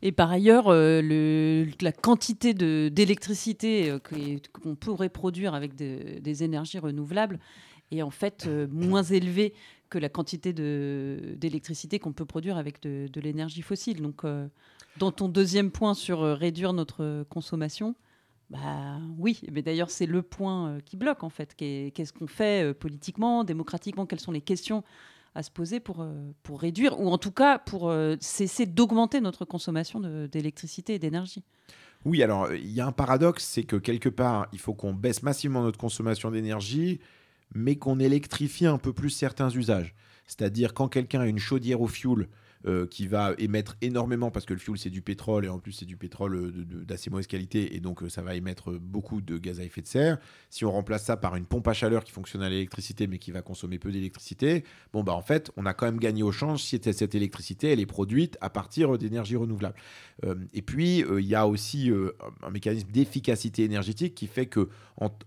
Et par ailleurs, euh, la quantité d'électricité euh, qu'on pourrait produire avec des énergies renouvelables est en fait euh, moins élevée que la quantité d'électricité qu'on peut produire avec de l'énergie fossile. Donc, dans ton deuxième point sur réduire notre consommation, bah oui, mais d'ailleurs c'est le point euh, qui bloque en fait. Qu'est-ce qu'on fait euh, politiquement, démocratiquement? Quelles sont les questions à se poser pour, euh, pour réduire, ou en tout cas pour cesser d'augmenter notre consommation d'électricité et d'énergie? Oui, alors il y a un paradoxe, c'est que quelque part, il faut qu'on baisse massivement notre consommation d'énergie, mais qu'on électrifie un peu plus certains usages. C'est-à-dire quand quelqu'un a une chaudière au fioul euh, qui va émettre énormément parce que le fuel c'est du pétrole et en plus c'est du pétrole euh, d'assez mauvaise qualité et donc euh, ça va émettre beaucoup de gaz à effet de serre. Si on remplace ça par une pompe à chaleur qui fonctionne à l'électricité mais qui va consommer peu d'électricité, bon bah en fait on a quand même gagné au change si cette électricité elle est produite à partir d'énergie renouvelable. et puis il y a aussi un mécanisme d'efficacité énergétique qui fait que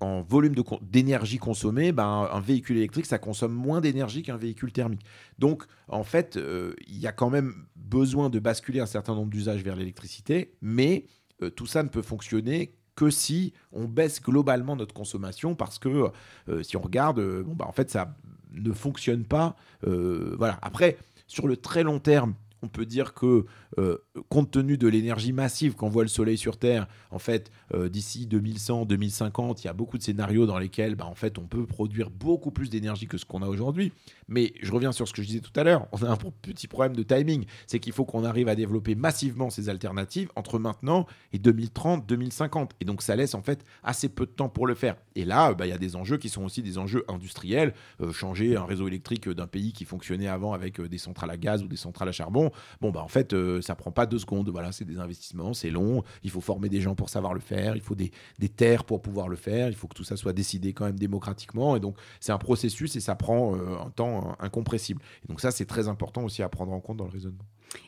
en, volume d'énergie consommée, ben, un véhicule électrique ça consomme moins d'énergie qu'un véhicule thermique. Donc en fait il y a quand même besoin de basculer un certain nombre d'usages vers l'électricité, mais euh, tout ça ne peut fonctionner que si on baisse globalement notre consommation, parce que euh, si on regarde, euh, bah, en fait, ça ne fonctionne pas. voilà. Après, sur le très long terme, on peut dire que euh, compte tenu de l'énergie massive qu'envoie le Soleil sur Terre, en fait, euh, d'ici 2100, 2050, il y a beaucoup de scénarios dans lesquels, bah, en fait, on peut produire beaucoup plus d'énergie que ce qu'on a aujourd'hui. Mais je reviens sur ce que je disais tout à l'heure. On a un petit problème de timing, c'est qu'il faut qu'on arrive à développer massivement ces alternatives entre maintenant et 2030, 2050. Et donc, ça laisse en fait assez peu de temps pour le faire. Et là, bah, il y a des enjeux qui sont aussi des enjeux industriels. Euh, changer un réseau électrique d'un pays qui fonctionnait avant avec des centrales à gaz ou des centrales à charbon, Bon, bah en fait, ça prend pas deux secondes. Voilà, c'est des investissements, c'est long. Il faut former des gens pour savoir le faire. Il faut des, des terres pour pouvoir le faire. Il faut que tout ça soit décidé quand même démocratiquement. Et donc, c'est un processus et ça prend un temps incompressible. Et donc, ça, c'est très important aussi à prendre en compte dans le raisonnement.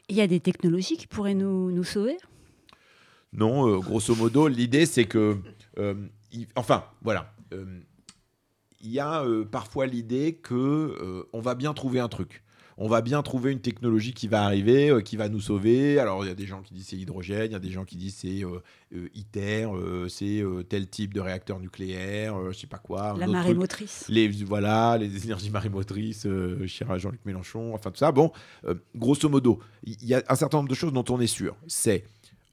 Il y a des technologies qui pourraient nous, nous sauver? Non, euh, grosso modo, l'idée c'est que, euh, enfin, voilà, euh, il y a parfois l'idée que on va bien trouver un truc on va bien trouver une technologie qui va arriver, euh, qui va nous sauver. Alors, il y a des gens qui disent c'est l'hydrogène, il y a des gens qui disent c'est euh, euh, ITER, c'est tel type de réacteur nucléaire, je sais pas quoi. La marée motrice. Les, voilà, les énergies marémotrices, cher Jean-Luc Mélenchon, enfin tout ça. Bon, grosso modo, il y a un certain nombre de choses dont on est sûr. C'est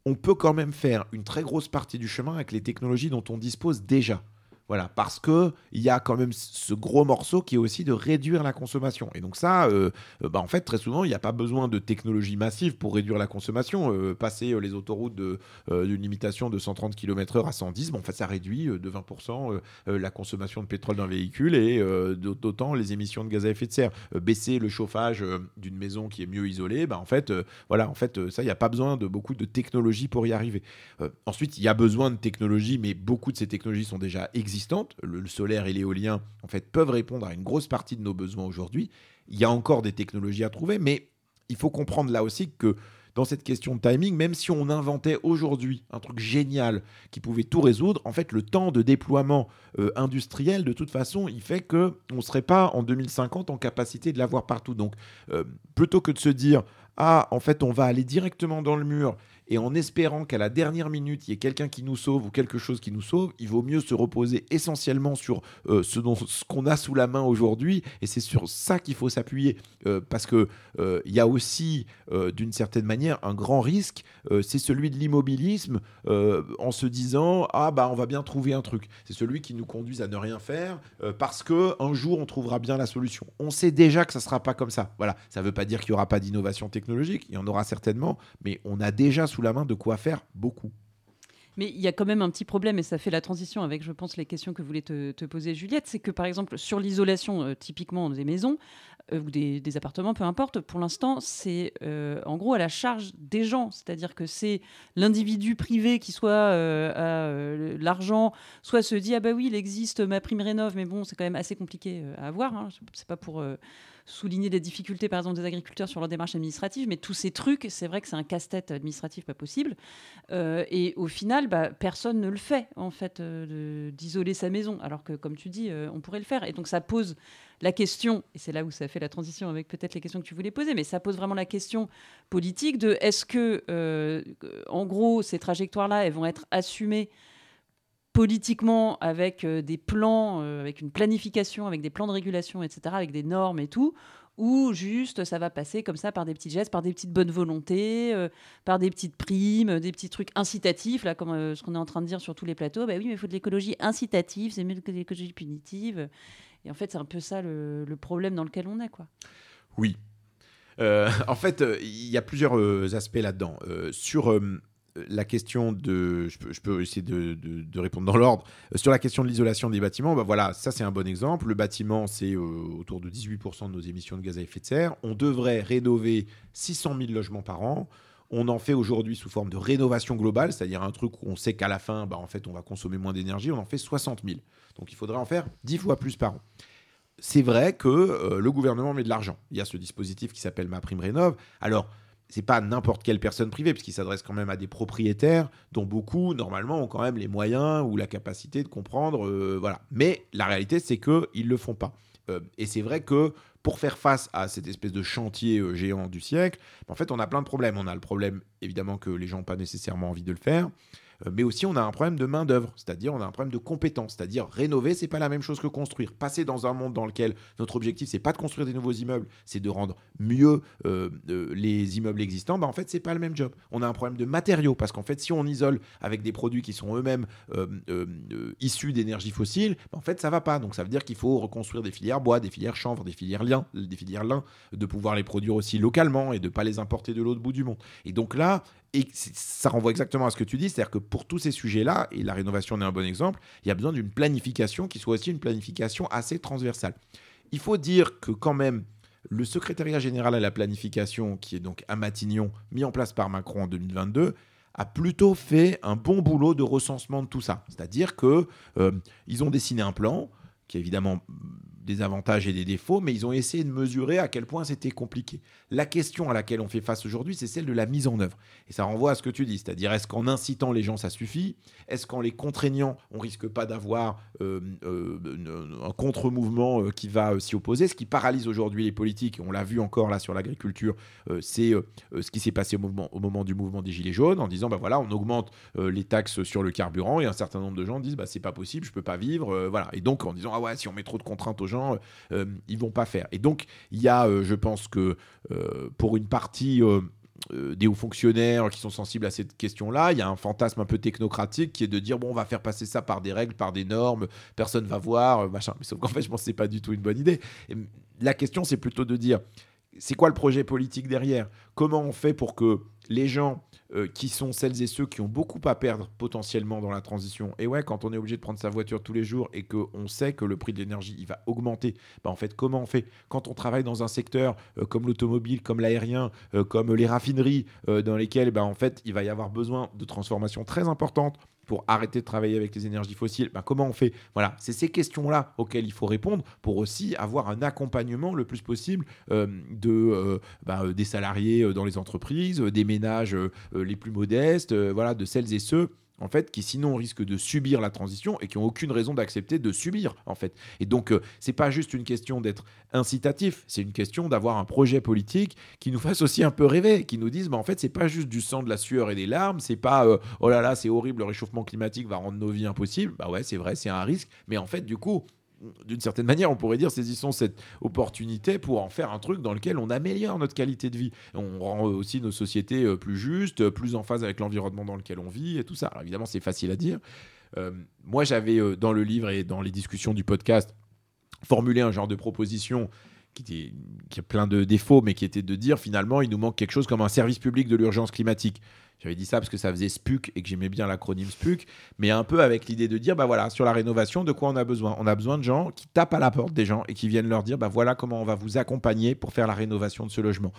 on peut quand même faire une très grosse partie du chemin avec les technologies dont on dispose déjà. Voilà, parce que il y a quand même ce gros morceau qui est aussi de réduire la consommation. Et donc ça, euh, euh, bah en fait, très souvent, il n'y a pas besoin de technologie massive pour réduire la consommation. Euh, passer les autoroutes d'une limitation de 130 km/h à 110, bon, en fait, ça réduit de 20% la consommation de pétrole d'un véhicule et d'autant les émissions de gaz à effet de serre. baisser le chauffage d'une maison qui est mieux isolée, bah, en fait, voilà, en fait, ça, il n'y a pas besoin de beaucoup de technologie pour y arriver. ensuite, il y a besoin de technologie, mais beaucoup de ces technologies sont déjà existantes le, solaire et l'éolien, en fait, peuvent répondre à une grosse partie de nos besoins aujourd'hui. Il y a encore des technologies à trouver, mais il faut comprendre là aussi que dans cette question de timing, même si on inventait aujourd'hui un truc génial qui pouvait tout résoudre, en fait, le temps de déploiement euh, industriel, de toute façon, il fait que on serait pas en 2050 en capacité de l'avoir partout. Donc, euh, plutôt que de se dire ah, en fait, on va aller directement dans le mur et en espérant qu'à la dernière minute, il y ait quelqu'un qui nous sauve ou quelque chose qui nous sauve, il vaut mieux se reposer essentiellement sur euh, ce, ce qu'on a sous la main aujourd'hui, et c'est sur ça qu'il faut s'appuyer, euh, parce que euh, il y a aussi, d'une certaine manière, un grand risque, c'est celui de l'immobilisme, en se disant ah bah on va bien trouver un truc. C'est celui qui nous conduit à ne rien faire, parce que un jour on trouvera bien la solution. On sait déjà que ça sera pas comme ça. Voilà, ça veut pas dire qu'il y aura pas d'innovation technologique, il y en aura certainement, mais on a déjà sous la main de quoi faire beaucoup. Mais il y a quand même un petit problème, et ça fait la transition avec, je pense, les questions que voulait te, poser Juliette, c'est que par exemple, sur l'isolation, euh, typiquement des maisons euh, ou des, appartements, peu importe, pour l'instant, c'est euh, en gros à la charge des gens. C'est-à-dire que c'est l'individu privé qui soit a l'argent, soit se dit, ah bah oui, il existe ma prime rénov, mais bon, c'est quand même assez compliqué à avoir. Hein. C'est pas pour souligner les difficultés, par exemple, des agriculteurs sur leur démarche administrative, mais tous ces trucs, c'est vrai que c'est un casse-tête administratif pas possible. Euh, et au final, bah, personne ne le fait, en fait, euh, d'isoler sa maison, alors que, comme tu dis, euh, on pourrait le faire. Et donc, ça pose la question, et c'est là où ça fait la transition avec peut-être les questions que tu voulais poser, mais ça pose vraiment la question politique de est-ce que, en gros, ces trajectoires-là, elles vont être assumées politiquement avec euh, des plans, euh, avec une planification, avec des plans de régulation, etc., avec des normes et tout, ou juste ça va passer comme ça par des petits gestes, par des petites bonnes volontés, euh, par des petites primes, des petits trucs incitatifs, là, comme ce qu'on est en train de dire sur tous les plateaux. Bah oui, mais il faut de l'écologie incitative, c'est mieux que de l'écologie punitive. Et en fait, c'est un peu ça le, problème dans lequel on est, quoi. Oui. en fait, il y a plusieurs aspects là-dedans. sur la question de, je peux, essayer de, répondre dans l'ordre, euh, sur la question de l'isolation des bâtiments, bah voilà, ça c'est un bon exemple. Le bâtiment, c'est euh, autour de 18% de nos émissions de gaz à effet de serre. On devrait rénover 600 000 logements par an. On en fait aujourd'hui sous forme de rénovation globale, c'est-à-dire un truc où on sait qu'à la fin, bah, en fait, on va consommer moins d'énergie. On en fait 60 000. Donc il faudrait en faire 10 fois plus par an c'est vrai que euh, le gouvernement met de l'argent. Il y a ce dispositif qui s'appelle Ma Prime Rénov. Alors, c'est pas n'importe quelle personne privée, puisqu'il s'adresse quand même à des propriétaires dont beaucoup, normalement, ont quand même les moyens ou la capacité de comprendre. Euh, voilà. Mais la réalité, c'est qu'ils ne le font pas. Euh, et c'est vrai que pour faire face à cette espèce de chantier euh, géant du siècle, en fait, on a plein de problèmes. On a le problème, évidemment, que les gens n'ont pas nécessairement envie de le faire. Euh, mais aussi on a un problème de main d'œuvre, c'est-à-dire on a un problème de compétence, c'est-à-dire rénover c'est pas la même chose que construire. Passer dans un monde dans lequel notre objectif c'est pas de construire des nouveaux immeubles, c'est de rendre mieux euh, euh, les immeubles existants, bah en fait c'est pas le même job. On a un problème de matériaux parce qu'en fait si on isole avec des produits qui sont eux-mêmes issus d'énergie fossile, bah, en fait ça va pas. Donc ça veut dire qu'il faut reconstruire des filières bois, des filières chanvre, des filières lin, des filières lin, de pouvoir les produire aussi localement et de pas les importer de l'autre bout du monde. Et donc là, et ça renvoie exactement à ce que tu dis, c'est-à-dire que pour tous ces sujets-là, et la rénovation en est un bon exemple, il y a besoin d'une planification qui soit aussi une planification assez transversale. Il faut dire que quand même, le secrétariat général à la planification, qui est donc à Matignon, mis en place par Macron en 2022, a plutôt fait un bon boulot de recensement de tout ça. C'est-à-dire que euh, ils ont dessiné un plan qui est évidemment des avantages et des défauts, mais ils ont essayé de mesurer à quel point c'était compliqué. La question à laquelle on fait face aujourd'hui, c'est celle de la mise en œuvre. Et ça renvoie à ce que tu dis, c'est-à-dire est-ce qu'en incitant les gens, ça suffit? Est-ce qu'en les contraignant, on risque pas d'avoir euh, euh, un contre-mouvement euh, qui va s'y opposer? Ce qui paralyse aujourd'hui les politiques, on l'a vu encore là sur l'agriculture, c'est ce qui s'est passé au, au moment du mouvement des Gilets jaunes, en disant, bah voilà, on augmente les taxes sur le carburant, et un certain nombre de gens disent, bah c'est pas possible, je peux pas vivre, voilà. Et donc en disant, ah ouais, si on met trop de contraintes aux gens, euh, ils vont pas faire. Et donc, il y a, euh, je pense que euh, pour une partie des hauts fonctionnaires qui sont sensibles à cette question-là, il y a un fantasme un peu technocratique qui est de dire bon, on va faire passer ça par des règles, par des normes, personne va voir, machin. Mais sauf qu'en fait, je pense que c'est pas du tout une bonne idée. la question, c'est plutôt de dire c'est quoi le projet politique derrière? Comment on fait pour que les gens euh, qui sont celles et ceux qui ont beaucoup à perdre potentiellement dans la transition. Et ouais, quand on est obligé de prendre sa voiture tous les jours et qu'on sait que le prix de l'énergie il va augmenter, bah en fait, comment on fait? Quand on travaille dans un secteur euh, comme l'automobile, comme l'aérien, euh, comme les raffineries, dans lesquelles bah, en fait, il va y avoir besoin de transformations très importantes pour arrêter de travailler avec les énergies fossiles, bah, comment on fait? Voilà, c'est ces questions-là auxquelles il faut répondre pour aussi avoir un accompagnement le plus possible de, bah, des salariés dans les entreprises, des ménages les plus modestes, voilà, de celles et ceux en fait, qui sinon risquent de subir la transition et qui ont aucune raison d'accepter de subir, en fait. Et donc, euh, c'est pas juste une question d'être incitatif, c'est une question d'avoir un projet politique qui nous fasse aussi un peu rêver, qui nous dise, bah, en fait, c'est pas juste du sang, de la sueur et des larmes, c'est pas, euh, oh là là, c'est horrible, le réchauffement climatique va rendre nos vies impossibles. Bah ouais, c'est vrai, c'est un risque, mais en fait, du coup, d'une certaine manière, on pourrait dire, saisissons cette opportunité pour en faire un truc dans lequel on améliore notre qualité de vie. On rend aussi nos sociétés euh, plus justes, plus en phase avec l'environnement dans lequel on vit et tout ça. Alors évidemment, c'est facile à dire. Euh, moi, j'avais euh, dans le livre et dans les discussions du podcast formulé un genre de proposition qui, a plein de défauts, mais qui était de dire finalement, il nous manque quelque chose comme un service public de l'urgence climatique. J'avais dit ça parce que ça faisait SPUC et que j'aimais bien l'acronyme SPUC, mais un peu avec l'idée de dire, bah voilà, sur la rénovation, de quoi on a besoin? On a besoin de gens qui tapent à la porte des gens et qui viennent leur dire, bah voilà comment on va vous accompagner pour faire la rénovation de ce logement.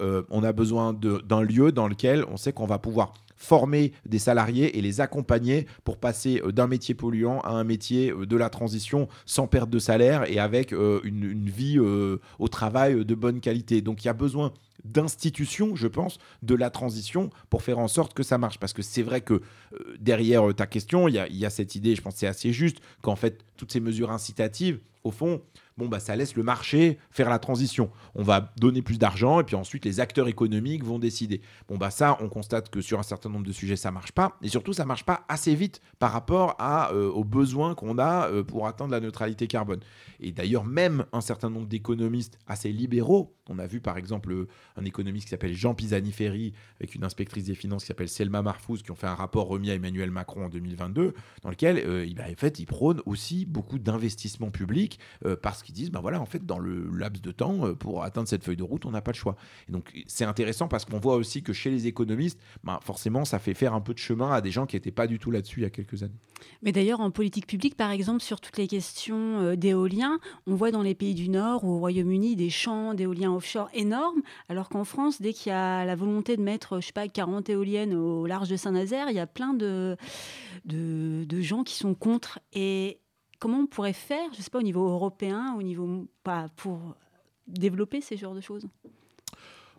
Euh, on a besoin d'un lieu dans lequel on sait qu'on va pouvoir former des salariés et les accompagner pour passer euh, d'un métier polluant à un métier euh, de la transition sans perte de salaire et avec une, une vie au travail de bonne qualité. Donc il y a besoin d'institutions, je pense, de la transition pour faire en sorte que ça marche. Parce que c'est vrai que euh, derrière euh, ta question, il y, a cette idée, je pense c'est assez juste, qu'en fait, toutes ces mesures incitatives, au fond, bon, bah, ça laisse le marché faire la transition. On va donner plus d'argent et puis ensuite les acteurs économiques vont décider. Bon, bah, ça, on constate que sur un certain nombre de sujets, ça marche pas. Et surtout, ça marche pas assez vite par rapport à, euh, aux besoins qu'on a euh, pour atteindre la neutralité carbone. Et d'ailleurs, même un certain nombre d'économistes assez libéraux, on a vu par exemple euh, un économiste qui s'appelle Jean Pisani-Ferry avec une inspectrice des finances qui s'appelle Selma Marfouz qui ont fait un rapport remis à Emmanuel Macron en 2022 dans lequel il, en fait, il prône aussi beaucoup d'investissements publics parce qui disent, ben voilà, en fait, dans le laps de temps, euh, pour atteindre cette feuille de route, on n'a pas de choix. Et donc, c'est intéressant parce qu'on voit aussi que chez les économistes, ben, forcément, ça fait faire un peu de chemin à des gens qui n'étaient pas du tout là-dessus il y a quelques années. Mais d'ailleurs, en politique publique, par exemple, sur toutes les questions euh, d'éolien, on voit dans les pays du Nord ou au Royaume-Uni des champs d'éolien offshore énormes, alors qu'en France, dès qu'il y a la volonté de mettre, je sais pas, 40 éoliennes au large de Saint-Nazaire, il y a plein de, gens qui sont contre. Et comment on pourrait faire, je sais pas, au niveau européen, au niveau pas pour développer ces genres de choses?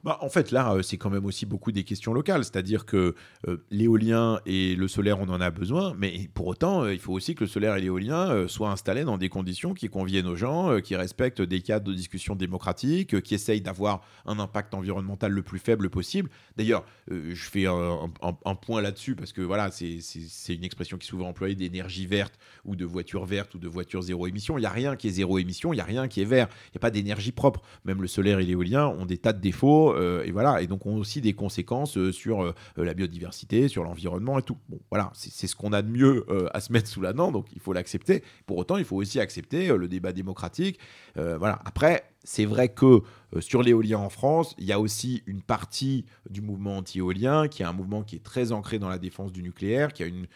Bah, en fait, là, euh, c'est quand même aussi beaucoup des questions locales. C'est-à-dire que euh, l'éolien et le solaire, on en a besoin, mais pour autant, euh, il faut aussi que le solaire et l'éolien soient installés dans des conditions qui conviennent aux gens, qui respectent des cadres de discussion démocratique, qui essayent d'avoir un impact environnemental le plus faible possible. D'ailleurs, je fais un, point là-dessus parce que voilà, c'est une expression qui est souvent employée d'énergie verte ou de voitures vertes ou de voitures zéro émission. Il n'y a rien qui est zéro émission, il n'y a rien qui est vert. Il n'y a pas d'énergie propre. Même le solaire et l'éolien ont des tas de défauts euh, et voilà, et donc ont aussi des conséquences euh, sur euh, la biodiversité, sur l'environnement et tout. Bon, voilà, c'est ce qu'on a de mieux à se mettre sous la dent, donc il faut l'accepter. Pour autant, il faut aussi accepter le débat démocratique. voilà. Après, c'est vrai que euh, sur l'éolien en France, il y a aussi une partie du mouvement anti-éolien qui est un mouvement qui est très ancré dans la défense du nucléaire, qui a une,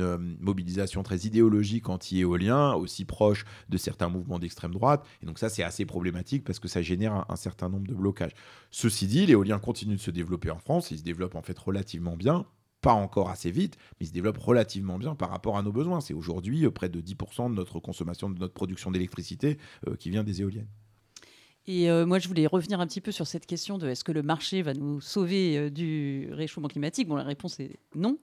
euh, mobilisation très idéologique anti-éolien, aussi proche de certains mouvements d'extrême droite. Et donc ça, c'est assez problématique parce que ça génère un, certain nombre de blocages. Ceci dit, l'éolien continue de se développer en France, il se développe en fait relativement bien pas encore assez vite, mais il se développe relativement bien par rapport à nos besoins. C'est aujourd'hui euh, près de 10% de notre consommation, de notre production d'électricité qui vient des éoliennes. Et euh, moi, je voulais revenir un petit peu sur cette question de est-ce que le marché va nous sauver euh, du réchauffement climatique? Bon, la réponse est non.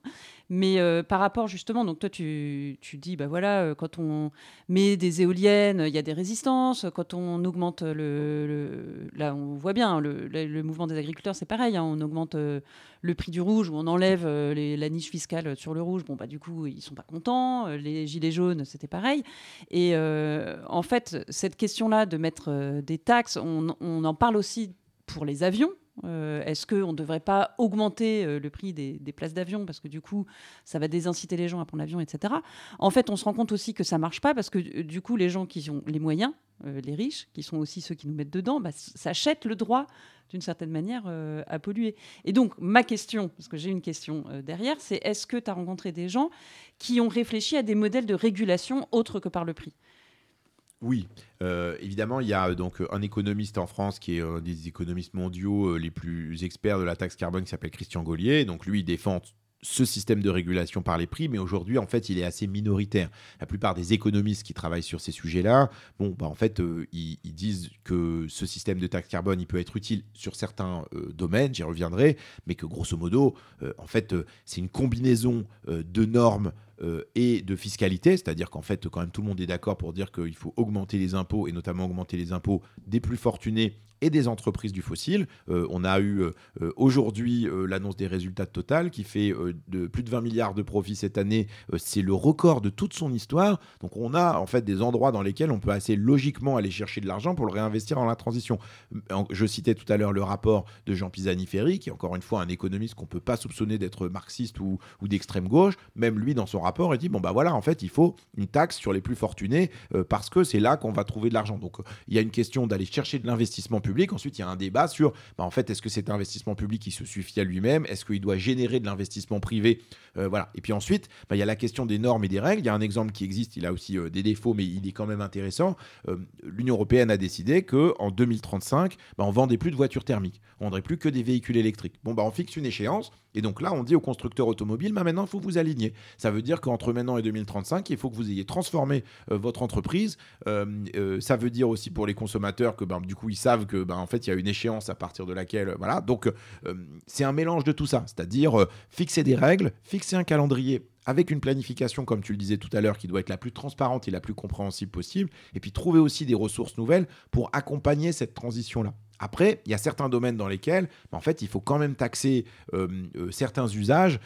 Mais euh, par rapport justement, donc toi, tu, tu dis, bah voilà, quand on met des éoliennes, il y a des résistances. Quand on augmente le, là, on voit bien le, le, mouvement des agriculteurs, c'est pareil. Hein, on augmente le prix du rouge ou on enlève la niche fiscale sur le rouge. Bon, bah du coup, ils sont pas contents. Les gilets jaunes, c'était pareil. Et en fait, cette question-là de mettre des taxes on, en parle aussi pour les avions. Euh, est-ce qu'on ne devrait pas augmenter euh, le prix des, places d'avion? Parce que du coup, ça va désinciter les gens à prendre l'avion, etc. En fait, on se rend compte aussi que ça marche pas parce que euh, du coup, les gens qui ont les moyens, les riches, qui sont aussi ceux qui nous mettent dedans, bah, s'achètent le droit d'une certaine manière à polluer. Et donc, ma question, parce que j'ai une question derrière, c'est est-ce que tu as rencontré des gens qui ont réfléchi à des modèles de régulation autres que par le prix? Oui, euh, évidemment, il y a euh, donc un économiste en France qui est un des économistes mondiaux euh, les plus experts de la taxe carbone qui s'appelle Christian Gaulier. Donc lui, il défend ce système de régulation par les prix, mais aujourd'hui, en fait, il est assez minoritaire. La plupart des économistes qui travaillent sur ces sujets-là, bon, bah, en fait, ils, disent que ce système de taxe carbone, il peut être utile sur certains domaines, j'y reviendrai, mais que grosso modo, en fait, c'est une combinaison de normes euh, et de fiscalité, c'est-à-dire qu'en fait, quand même, tout le monde est d'accord pour dire qu'il faut augmenter les impôts, et notamment augmenter les impôts des plus fortunés et des entreprises du fossile. Euh, on a eu euh, aujourd'hui euh, l'annonce des résultats de Total qui fait de plus de 20 milliards de profits cette année. c'est le record de toute son histoire. Donc on a en fait des endroits dans lesquels on peut assez logiquement aller chercher de l'argent pour le réinvestir dans la transition. Je citais tout à l'heure le rapport de Jean Pisani-Ferry, qui est encore une fois un économiste qu'on ne peut pas soupçonner d'être marxiste ou, ou d'extrême gauche. Même lui, dans son rapport, il dit bon bah voilà, en fait, il faut une taxe sur les plus fortunés parce que c'est là qu'on va trouver de l'argent. Donc il y a une question d'aller chercher de l'investissement Ensuite, il y a un débat sur, bah, en fait, est-ce que cet investissement public qui se suffit à lui-même? Est-ce qu'il doit générer de l'investissement privé? Euh, Voilà. Et puis ensuite, bah, il y a la question des normes et des règles. Il y a un exemple qui existe. Il a aussi euh, des défauts, mais il est quand même intéressant. Euh, L'Union européenne a décidé que en 2035, bah, on vendait plus de voitures thermiques. On vendrait plus que des véhicules électriques. Bon, bah, on fixe une échéance. Et donc là, on dit aux constructeurs automobiles, bah, maintenant, il faut vous aligner. Ça veut dire qu'entre maintenant et 2035, il faut que vous ayez transformé votre entreprise. ça veut dire aussi pour les consommateurs que du coup, ils savent que ben, en fait, il y a une échéance à partir de laquelle. Voilà. Donc, euh, c'est un mélange de tout ça. C'est-à-dire euh, fixer des règles, fixer un calendrier avec une planification, comme tu le disais tout à l'heure, qui doit être la plus transparente et la plus compréhensible possible, et puis trouver aussi des ressources nouvelles pour accompagner cette transition-là. Après, il y a certains domaines dans lesquels, en fait, il faut quand même taxer euh, certains usages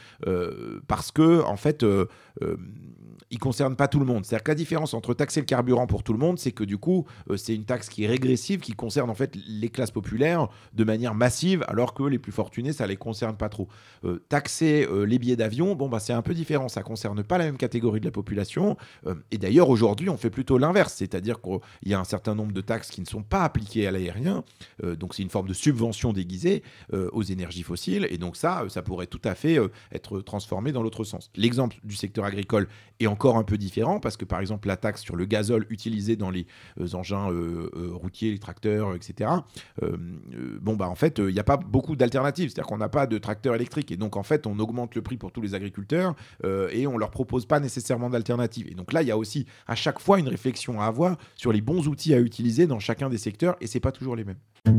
parce que, en fait, il concerne pas tout le monde. C'est-à-dire que la différence entre taxer le carburant pour tout le monde, c'est que du coup, euh, c'est une taxe qui est régressive, qui concerne en fait les classes populaires de manière massive, alors que les plus fortunés, ça les concerne pas trop. Euh, taxer euh, les billets d'avion, bon bah c'est un peu différent. Ça concerne pas la même catégorie de la population. et d'ailleurs, aujourd'hui, on fait plutôt l'inverse, c'est-à-dire qu'il y a un certain nombre de taxes qui ne sont pas appliquées à l'aérien. Donc c'est une forme de subvention déguisée aux énergies fossiles. Et donc ça, ça pourrait tout à fait être transformé dans l'autre sens. L'exemple du secteur agricole est encore un peu différent parce que par exemple la taxe sur le gazole utilisé dans les euh, engins euh, euh, routiers, les tracteurs, etc. bon bah en fait il n'y a pas beaucoup d'alternatives, c'est-à-dire qu'on n'a pas de tracteurs électriques et donc en fait on augmente le prix pour tous les agriculteurs et on leur propose pas nécessairement d'alternatives. Et donc là il y a aussi à chaque fois une réflexion à avoir sur les bons outils à utiliser dans chacun des secteurs et c'est pas toujours les mêmes.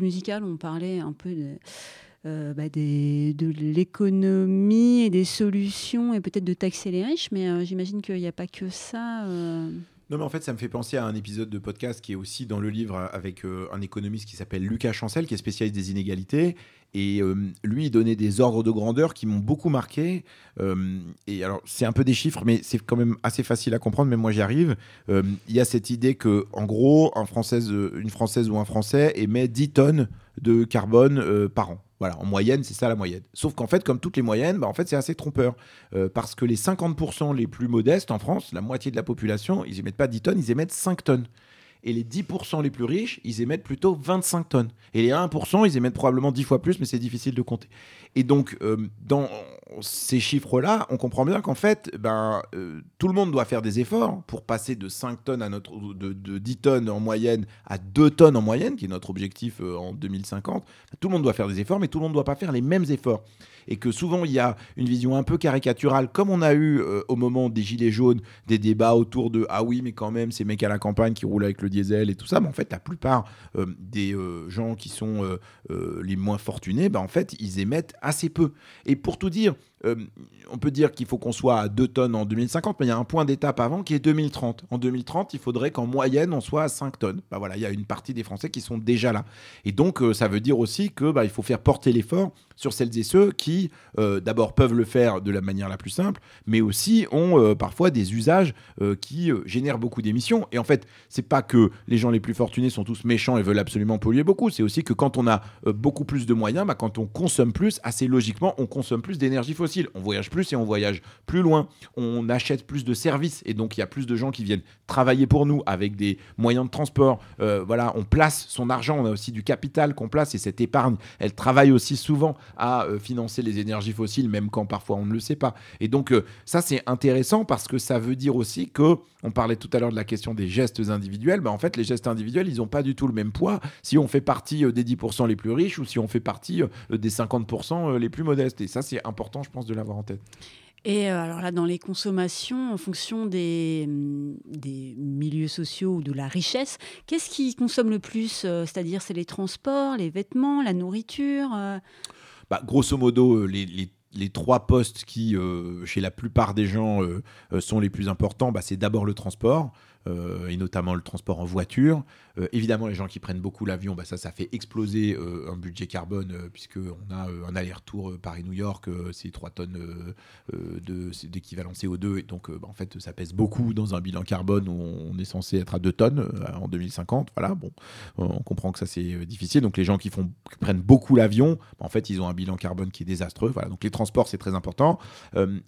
Musicale, on parlait un peu de, euh, bah, de l'économie et des solutions et peut-être de taxer les riches, mais euh, j'imagine qu'il n'y a pas que ça. Euh. Non, mais en fait, ça me fait penser à un épisode de podcast qui est aussi dans le livre avec euh, un économiste qui s'appelle Lucas Chancel, qui est spécialiste des inégalités. Et euh, lui, il donnait des ordres de grandeur qui m'ont beaucoup marqué. Euh, et alors, c'est un peu des chiffres, mais c'est quand même assez facile à comprendre, même moi j'y arrive. Il y a cette idée que, en gros, une Française ou un Français émet 10 tonnes de carbone par an. Voilà, en moyenne, c'est ça la moyenne. Sauf qu'en fait, comme toutes les moyennes, bah, en fait, c'est assez trompeur. Euh, parce que les 50% les plus modestes en France, la moitié de la population, ils émettent pas 10 tonnes, ils émettent 5 tonnes. Et les 10% les plus riches, ils émettent plutôt 25 tonnes. Et les 1%, ils émettent probablement 10 fois plus, mais c'est difficile de compter. Et donc, euh, dans ces chiffres-là, on comprend bien qu'en fait, ben, euh, tout le monde doit faire des efforts pour passer de 5 tonnes à notre, de, 10 tonnes en moyenne à 2 tonnes en moyenne, qui est notre objectif euh, en 2050. Tout le monde doit faire des efforts, mais tout le monde ne doit pas faire les mêmes efforts et que souvent il y a une vision un peu caricaturale, comme on a eu au moment des Gilets jaunes, des débats autour de Ah oui, mais quand même, ces mecs à la campagne qui roulent avec le diesel et tout ça. Mais en fait, la plupart des gens qui sont les moins fortunés, bah, en fait, ils émettent assez peu. Et pour tout dire, on peut dire qu'il faut qu'on soit à 2 tonnes en 2050, mais il y a un point d'étape avant qui est 2030. En 2030, il faudrait qu'en moyenne, on soit à 5 tonnes. Bah voilà, il y a une partie des Français qui sont déjà là. Et donc, ça veut dire aussi que bah, il faut faire porter l'effort sur celles et ceux qui, euh, d'abord, peuvent le faire de la manière la plus simple, mais aussi ont euh, parfois des usages euh, qui génèrent beaucoup d'émissions. Et en fait, c'est pas que les gens les plus fortunés sont tous méchants et veulent absolument polluer beaucoup, c'est aussi que quand on a beaucoup plus de moyens, bah, quand on consomme plus, assez logiquement, on consomme plus d'énergie fossile. On voyage plus et on voyage plus loin. On achète plus de services et donc il y a plus de gens qui viennent travailler pour nous avec des moyens de transport. voilà, on place son argent, on a aussi du capital qu'on place et cette épargne, elle travaille aussi souvent à euh, financer les énergies fossiles, même quand parfois on ne le sait pas. Et donc euh, ça c'est intéressant parce que ça veut dire aussi que, on parlait tout à l'heure de la question des gestes individuels, ben en fait les gestes individuels ils n'ont pas du tout le même poids si on fait partie euh, des 10% les plus riches ou si on fait partie des 50% les plus modestes. Et ça c'est important je pense de l'avoir en tête. Et alors là, dans les consommations, en fonction des, mm, des milieux sociaux ou de la richesse, qu'est-ce qui consomme le plus C'est-à-dire, c'est les transports, les vêtements, la nourriture bah, grosso modo, euh, les, trois postes qui, euh, chez la plupart des gens, euh, sont les plus importants, bah, c'est d'abord le transport. Euh, et notamment le transport en voiture. Euh, évidemment, les gens qui prennent beaucoup l'avion, bah ça, ça fait exploser euh, un budget carbone, puisqu'on a un aller-retour Paris-New York, c'est 3 tonnes d'équivalent CO2, et donc bah, en fait, ça pèse beaucoup dans un bilan carbone où on est censé être à 2 tonnes en 2050. Voilà, bon, on comprend que ça c'est difficile. Donc les gens qui, font, prennent beaucoup l'avion, bah, en fait, ils ont un bilan carbone qui est désastreux. Voilà, donc les transports, c'est très important.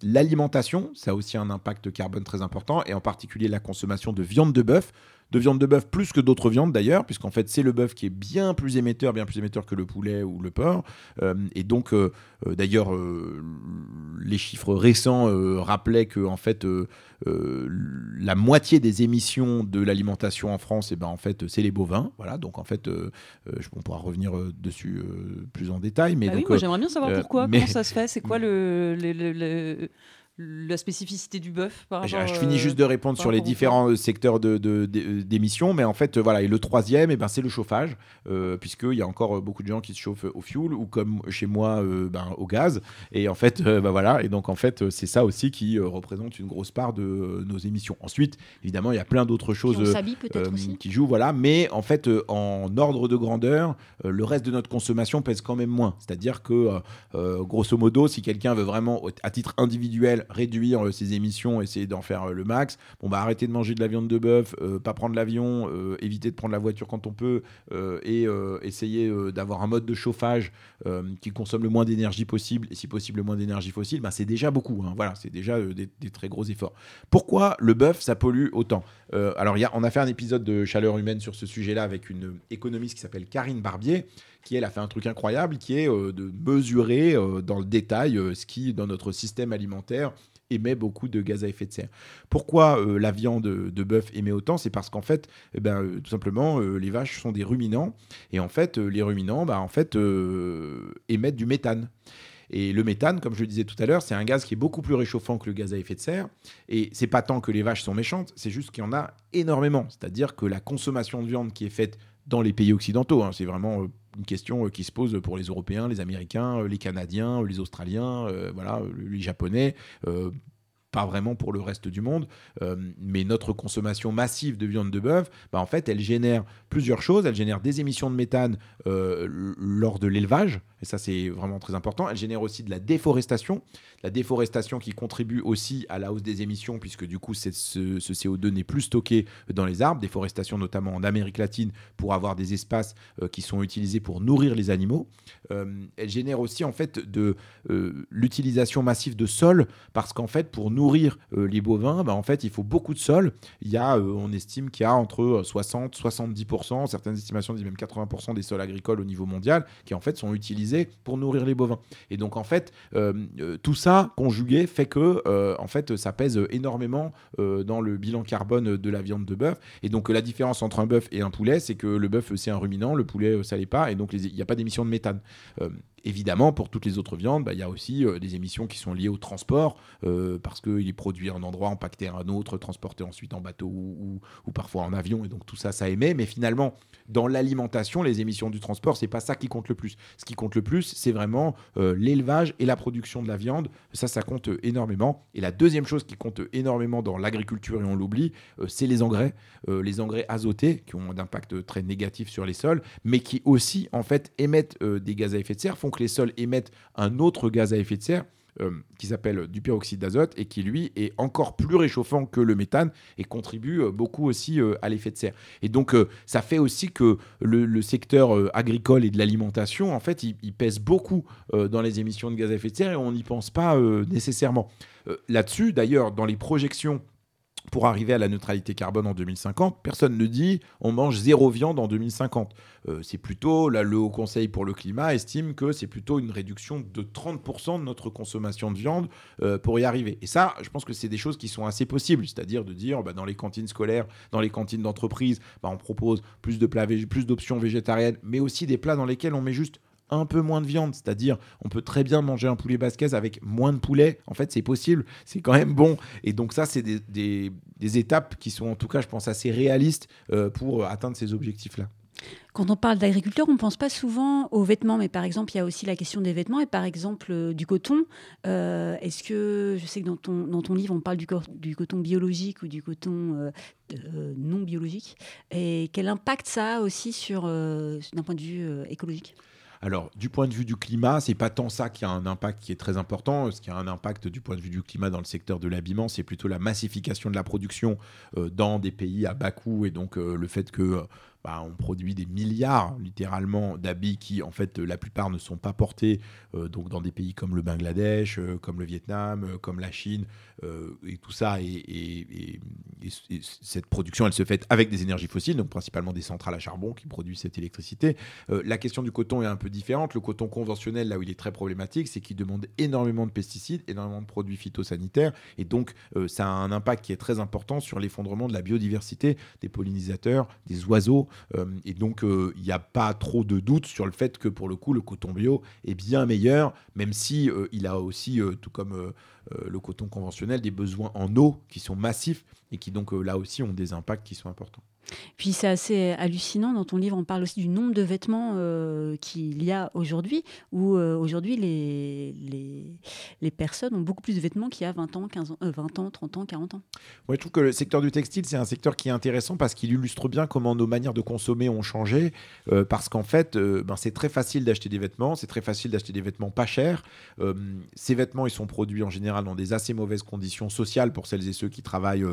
L'alimentation, ça a aussi un impact carbone très important, et en particulier la consommation de viande de bœuf, de viande de bœuf plus que d'autres viandes d'ailleurs, puisqu'en fait c'est le bœuf qui est bien plus émetteur, bien plus émetteur que le poulet ou le porc. Euh, et donc euh, euh, d'ailleurs les chiffres récents rappelaient que en fait la moitié des émissions de l'alimentation en France, et eh ben en fait c'est les bovins. Voilà, donc en fait on pourra revenir dessus plus en détail. Mais bah oui, j'aimerais bien savoir pourquoi, comment ça se fait, c'est quoi le, le la spécificité du bœuf Je finis juste de euh, répondre sur les différents euh, secteurs d'émissions, de, mais en fait, voilà, et le troisième, et eh ben, c'est le chauffage, euh, puisqu'il y a encore beaucoup de gens qui se chauffent au fioul ou comme chez moi, ben, au gaz. Et en fait, ben, voilà, et donc en fait, c'est ça aussi qui représente une grosse part de nos émissions. Ensuite, évidemment, il y a plein d'autres choses qui jouent, voilà, mais en fait, en ordre de grandeur, le reste de notre consommation pèse quand même moins. C'est-à-dire que, grosso modo, si quelqu'un veut vraiment, à titre individuel, réduire euh, ses émissions, essayer d'en faire euh, le max. Bon, bah arrêter de manger de la viande de bœuf, euh, pas prendre l'avion, éviter de prendre la voiture quand on peut, et essayer d'avoir un mode de chauffage qui consomme le moins d'énergie possible, et si possible le moins d'énergie fossile, bah, c'est déjà beaucoup. Hein. Voilà, c'est déjà des, très gros efforts. Pourquoi le bœuf, ça pollue autant? Alors, y a, on a fait un épisode de Chaleur humaine sur ce sujet-là avec une économiste qui s'appelle Karine Barbier qui elle a fait un truc incroyable, qui est euh, de mesurer euh, dans le détail euh, ce qui, dans notre système alimentaire, émet beaucoup de gaz à effet de serre. Pourquoi la viande de bœuf émet autant? C'est parce qu'en fait, eh ben, tout simplement, les vaches sont des ruminants, et en fait, les ruminants, bah, en fait, émettent du méthane. Et le méthane, comme je le disais tout à l'heure, c'est un gaz qui est beaucoup plus réchauffant que le gaz à effet de serre. Et c'est pas tant que les vaches sont méchantes, c'est juste qu'il y en a énormément. C'est-à-dire que la consommation de viande qui est faite dans les pays occidentaux, hein, c'est vraiment une question euh, qui se pose pour les Européens, les Américains, euh, les Canadiens, les Australiens, euh, voilà, les Japonais pas vraiment pour le reste du monde, mais notre consommation massive de viande de bœuf, bah, en fait, elle génère plusieurs choses. Elle génère des émissions de méthane lors de l'élevage, et ça c'est vraiment très important. Elle génère aussi de la déforestation, la déforestation qui contribue aussi à la hausse des émissions, puisque du coup ce, ce CO2 n'est plus stocké dans les arbres, déforestation notamment en Amérique latine pour avoir des espaces qui sont utilisés pour nourrir les animaux. elle génère aussi en fait de l'utilisation massive de sol, parce qu'en fait pour nourrir les bovins, bah, en fait il faut beaucoup de sol. Il y a, on estime qu'il y a entre 60 70%, certaines estimations disent même 80% des sols agricoles au niveau mondial qui en fait sont utilisés pour nourrir les bovins. Et donc en fait, euh, euh, tout ça conjugué fait que euh, en fait ça pèse énormément dans le bilan carbone de la viande de bœuf. Et donc la différence entre un bœuf et un poulet, c'est que le bœuf c'est un ruminant, le poulet ça l'est pas, et donc il n'y a pas d'émission de méthane évidemment, pour toutes les autres viandes, bah, il y a aussi euh, des émissions qui sont liées au transport, euh, parce qu'il est produit à un endroit, empaqueté à un autre, transporté ensuite en bateau ou, parfois en avion, et donc tout ça, ça émet. Mais finalement, dans l'alimentation, les émissions du transport, c'est pas ça qui compte le plus. Ce qui compte le plus, c'est vraiment euh, l'élevage et la production de la viande. Ça, ça compte énormément. Et la deuxième chose qui compte énormément dans l'agriculture, et on l'oublie, c'est les engrais. les engrais azotés, qui ont un impact très négatif sur les sols, mais qui aussi, en fait, émettent des gaz à effet de serre, font les sols émettent un autre gaz à effet de serre. Euh, qui s'appelle du peroxyde d'azote et qui lui est encore plus réchauffant que le méthane et contribue euh, beaucoup aussi euh, à l'effet de serre. Et donc ça fait aussi que le, secteur agricole et de l'alimentation, en fait, il, pèse beaucoup dans les émissions de gaz à effet de serre et on n'y pense pas nécessairement. Là-dessus, d'ailleurs, dans les projections pour arriver à la neutralité carbone en 2050. Personne ne dit on mange zéro viande en 2050. Euh, c'est plutôt, là, le Haut Conseil pour le climat estime que c'est plutôt une réduction de 30% de notre consommation de viande euh, pour y arriver. Et ça, je pense que c'est des choses qui sont assez possibles, c'est-à-dire de dire bah, dans les cantines scolaires, dans les cantines d'entreprise, bah, on propose plus de plats, plus d'options végétariennes, mais aussi des plats dans lesquels on met juste un peu moins de viande, c'est-à-dire on peut très bien manger un poulet basquez avec moins de poulet. En fait, c'est possible, c'est quand même bon. Et donc ça, c'est des, étapes qui sont en tout cas, je pense, assez réalistes euh, pour atteindre ces objectifs-là. Quand on parle d'agriculteur, on ne pense pas souvent aux vêtements, mais par exemple, il y a aussi la question des vêtements et par exemple euh, du coton. Euh, est-ce que, je sais que dans ton, dans ton livre, on parle du, coton biologique ou du coton non biologique, et quel impact ça a aussi d'un point de vue écologique? Alors, du point de vue du climat, c'est pas tant ça qui a un impact qui est très important. Ce qui a un impact du point de vue du climat dans le secteur de l'habillement, c'est plutôt la massification de la production euh, dans des pays à bas coût et donc euh, le fait que bah, on produit des milliards littéralement d'habits qui en fait la plupart ne sont pas portés euh, donc dans des pays comme le Bangladesh, euh, comme le Vietnam, euh, comme la Chine et tout ça et, cette production elle se fait avec des énergies fossiles donc principalement des centrales à charbon qui produisent cette électricité. la question du coton est un peu différente. Le coton conventionnel là où il est très problématique c'est qu'il demande énormément de pesticides, énormément de produits phytosanitaires et donc ça a un impact qui est très important sur l'effondrement de la biodiversité des pollinisateurs, des oiseaux euh, et donc, euh, il n'y a pas trop de doute sur le fait que pour le coup, le coton bio est bien meilleur, même si euh, il a aussi, tout comme le coton conventionnel, des besoins en eau qui sont massifs et qui donc là aussi ont des impacts qui sont importants. Puis c'est assez hallucinant, dans ton livre on parle aussi du nombre de vêtements euh, qu'il y a aujourd'hui, où euh, aujourd'hui les, les, personnes ont beaucoup plus de vêtements qu'il y a 20 ans, 15 ans, 20 euh, ans, 30 ans, 40 ans. Ouais, je trouve que le secteur du textile, c'est un secteur qui est intéressant parce qu'il illustre bien comment nos manières de consommer ont changé, parce qu'en fait, ben, c'est très facile d'acheter des vêtements, c'est très facile d'acheter des vêtements pas chers. ces vêtements, ils sont produits en général dans des assez mauvaises conditions sociales pour celles et ceux qui travaillent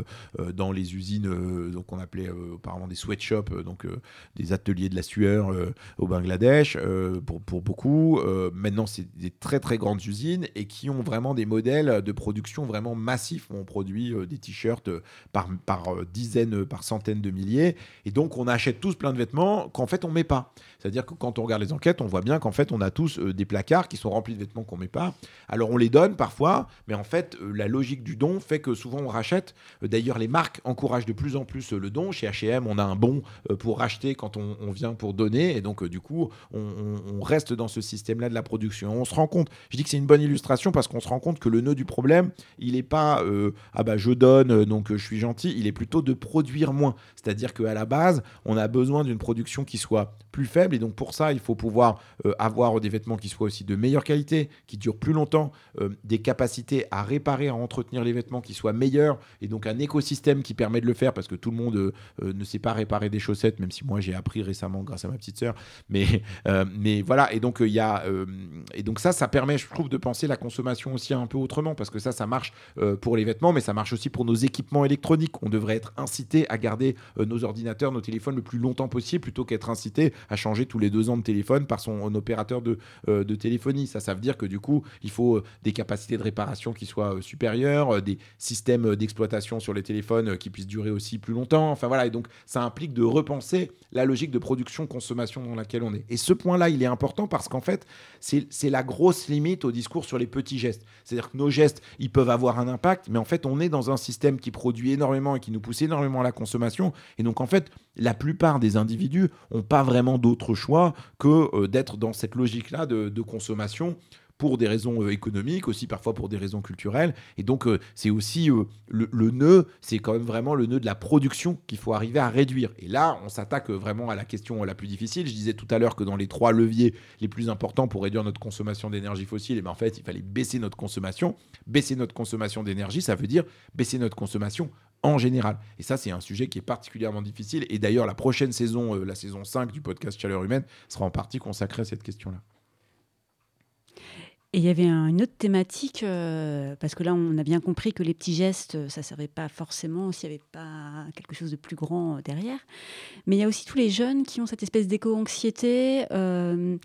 dans les usines donc on appelait apparemment des sweatshops, euh, donc euh, des ateliers de la sueur euh, au Bangladesh, pour, pour, beaucoup. maintenant, c'est des très très grandes usines et qui ont vraiment des modèles de production vraiment massifs. On produit des t-shirts par, par dizaines, par centaines de milliers. Et donc, on achète tous plein de vêtements qu'en fait, on met pas. C'est-à-dire que quand on regarde les enquêtes, on voit bien qu'en fait, on a tous des placards qui sont remplis de vêtements qu'on met pas. Alors, on les donne parfois, mais en fait, la logique du don fait que souvent on rachète. D'ailleurs, les marques encouragent de plus en plus le don. Chez H&M, On a un bon pour racheter quand on, vient pour donner, et donc du coup, on, reste dans ce système-là de la production. On se rend compte, je dis que c'est une bonne illustration parce qu'on se rend compte que le nœud du problème, il n'est pas ah bah je donne donc je suis gentil, il est plutôt de produire moins. C'est-à-dire qu'à la base, on a besoin d'une production qui soit plus faible, et donc pour ça, il faut pouvoir avoir des vêtements qui soient aussi de meilleure qualité, qui durent plus longtemps, des capacités à réparer, à entretenir les vêtements qui soient meilleurs, et donc un écosystème qui permet de le faire parce que tout le monde euh, euh, ne sait pas réparer des chaussettes, même si moi j'ai appris récemment grâce à ma petite sœur. Mais, euh, mais voilà, et donc il y a et donc ça, ça permet, je trouve, de penser la consommation aussi un peu autrement parce que ça, ça marche pour les vêtements, mais ça marche aussi pour nos équipements électroniques. On devrait être incité à garder nos ordinateurs, nos téléphones le plus longtemps possible plutôt qu'être incité à changer tous les deux ans de téléphone par son opérateur de, de téléphonie. Ça, ça veut dire que du coup, il faut des capacités de réparation qui soient supérieures, des systèmes d'exploitation sur les téléphones qui puissent durer aussi plus longtemps. Enfin voilà, et donc ça implique de repenser la logique de production-consommation dans laquelle on est. Et ce point-là, il est important parce qu'en fait, c'est la grosse limite au discours sur les petits gestes. C'est-à-dire que nos gestes, ils peuvent avoir un impact, mais en fait, on est dans un système qui produit énormément et qui nous pousse énormément à la consommation. Et donc, en fait, la plupart des individus n'ont pas vraiment d'autre choix que euh, d'être dans cette logique-là de, de consommation pour des raisons euh, économiques, aussi parfois pour des raisons culturelles. Et donc, euh, c'est aussi euh, le, nœud, c'est quand même vraiment le nœud de la production qu'il faut arriver à réduire. Et là, on s'attaque vraiment à la question la plus difficile. Je disais tout à l'heure que dans les trois leviers les plus importants pour réduire notre consommation d'énergie fossile, et eh ben, en fait, il fallait baisser notre consommation. Baisser notre consommation d'énergie, ça veut dire baisser notre consommation en général. Et ça, c'est un sujet qui est particulièrement difficile. Et d'ailleurs, la prochaine saison, la saison 5 du podcast Chaleur Humaine, sera en partie consacrée à cette question-là. Et il y avait une autre thématique, euh, parce que là, on a bien compris que les petits gestes, ça ne servait pas forcément s'il n'y avait pas quelque chose de plus grand euh, derrière. Mais il y a aussi tous les jeunes qui ont cette espèce d'éco-anxiété. Euh,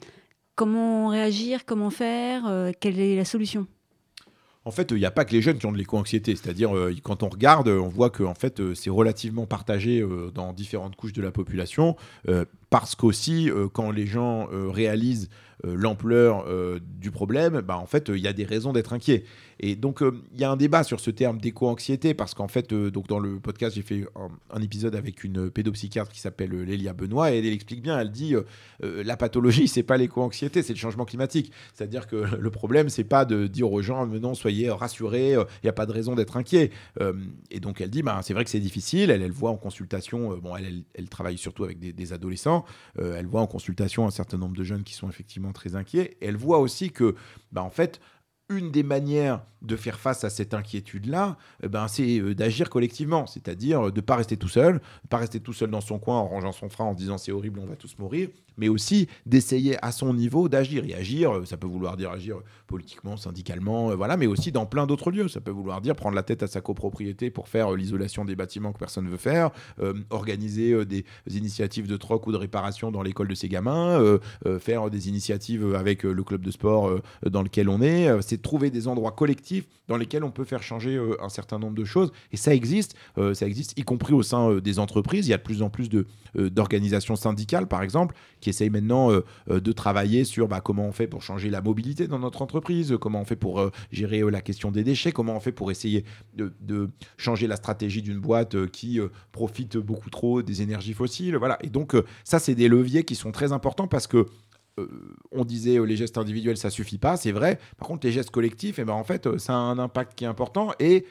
comment réagir Comment faire Quelle est la solution? En fait, il n'y a pas que les jeunes qui ont de l'éco-anxiété. C'est-à-dire, quand on regarde, on voit que en fait, c'est relativement partagé dans différentes couches de la population. parce qu'aussi, quand les gens réalisent euh, l'ampleur euh, du problème, bah, en fait, il y a des raisons d'être inquiet. Et donc, euh, il y a un débat sur ce terme d'éco-anxiété, parce qu'en fait, donc dans le podcast, j'ai fait un, épisode avec une pédopsychiatre qui s'appelle Lélia Benoît, et elle, explique bien, elle dit, la pathologie, c'est pas l'éco-anxiété, c'est le changement climatique. C'est-à-dire que le problème, c'est pas de dire aux gens, non, soyez rassurés, il n'y a pas de raison d'être inquiet. et donc, elle dit, bah, c'est vrai que c'est difficile, elle, elle voit en consultation, bon, elle, elle, travaille surtout avec des adolescents, elle voit en consultation un certain nombre de jeunes qui sont effectivement très inquiet. elle voit aussi que, bah, en fait, une des manières de faire face à cette inquiétude-là, eh ben, c'est euh, d'agir collectivement, c'est-à-dire de ne pas rester tout seul, pas rester tout seul dans son coin en rangeant son frein en disant c'est horrible, on va tous mourir, mais aussi d'essayer à son niveau d'agir. Et agir, euh, ça peut vouloir dire agir politiquement, syndicalement, euh, voilà, mais aussi dans plein d'autres lieux. Ça peut vouloir dire prendre la tête à sa copropriété pour faire l'isolation des bâtiments que personne ne veut faire, organiser des initiatives de troc ou de réparation dans l'école de ses gamins, faire des initiatives avec le club de sport dans lequel on est. c'est trouver des endroits collectifs dans lesquels on peut faire changer euh, un certain nombre de choses. Et ça existe, euh, ça existe y compris au sein euh, des entreprises. Il y a de plus en plus d'organisations syndicales, par exemple, qui essayent maintenant de travailler sur bah, comment on fait pour changer la mobilité dans notre entreprise, comment on fait pour gérer la question des déchets, comment on fait pour essayer de, de changer la stratégie d'une boîte qui profite beaucoup trop des énergies fossiles. Voilà. Et donc, ça, c'est des leviers qui sont très importants parce que euh, on disait euh, les gestes individuels ça suffit pas, c'est vrai. Par contre les gestes collectifs, et eh ben en fait euh, ça a un impact qui est important et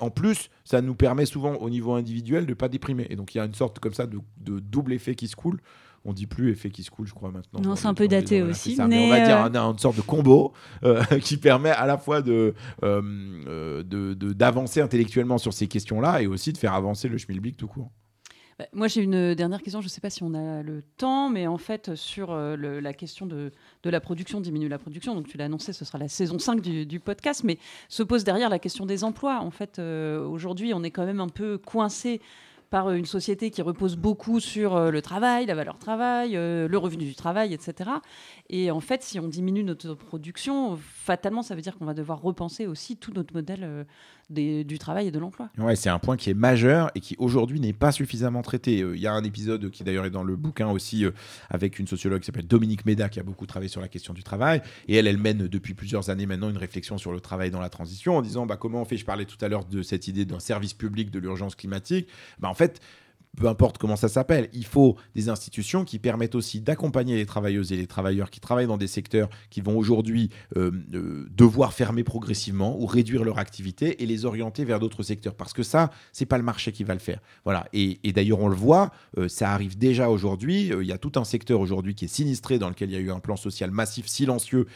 en plus ça nous permet souvent au niveau individuel de pas déprimer. Et donc il y a une sorte comme ça de, double effet qui se coule. On dit plus effet qui se coule, je crois maintenant. Non, c'est un peu daté aussi. mais... on va dire une sorte de combo qui permet à la fois de d'avancer intellectuellement sur ces questions-là et aussi de faire avancer le schmilblick tout court. Bah, moi, j'ai une dernière question. Je ne sais pas si on a le temps, mais en fait, sur euh, la question de, la production, diminuer la production. Donc, tu l'as annoncé, ce sera la saison 5 du, podcast, mais se pose derrière la question des emplois. En fait, euh, aujourd'hui, on est quand même un peu coincé par une société qui repose beaucoup sur euh, le travail, la valeur travail, le revenu du travail, etc. Et en fait, si on diminue notre production, fatalement, ça veut dire qu'on va devoir repenser aussi tout notre modèle du travail et de l'emploi. Ouais, c'est un point qui est majeur et qui aujourd'hui n'est pas suffisamment traité. Il y a un épisode qui d'ailleurs est dans le bouquin aussi avec une sociologue qui s'appelle Dominique Méda qui a beaucoup travaillé sur la question du travail et elle, elle mène depuis plusieurs années maintenant une réflexion sur le travail dans la transition en disant bah, comment on fait? Je parlais tout à l'heure de cette idée d'un service public de l'urgence climatique. Bah, en fait, peu importe comment ça s'appelle, il faut des institutions qui permettent aussi d'accompagner les travailleuses et les travailleurs qui travaillent dans des secteurs qui vont aujourd'hui euh, euh, devoir fermer progressivement ou réduire leur activité et les orienter vers d'autres secteurs. Parce que ça, c'est pas le marché qui va le faire. Voilà. Et, d'ailleurs, on le voit, euh, ça arrive déjà aujourd'hui. Il y a tout un secteur aujourd'hui qui est sinistré dans lequel il y a eu un plan social massif, silencieux.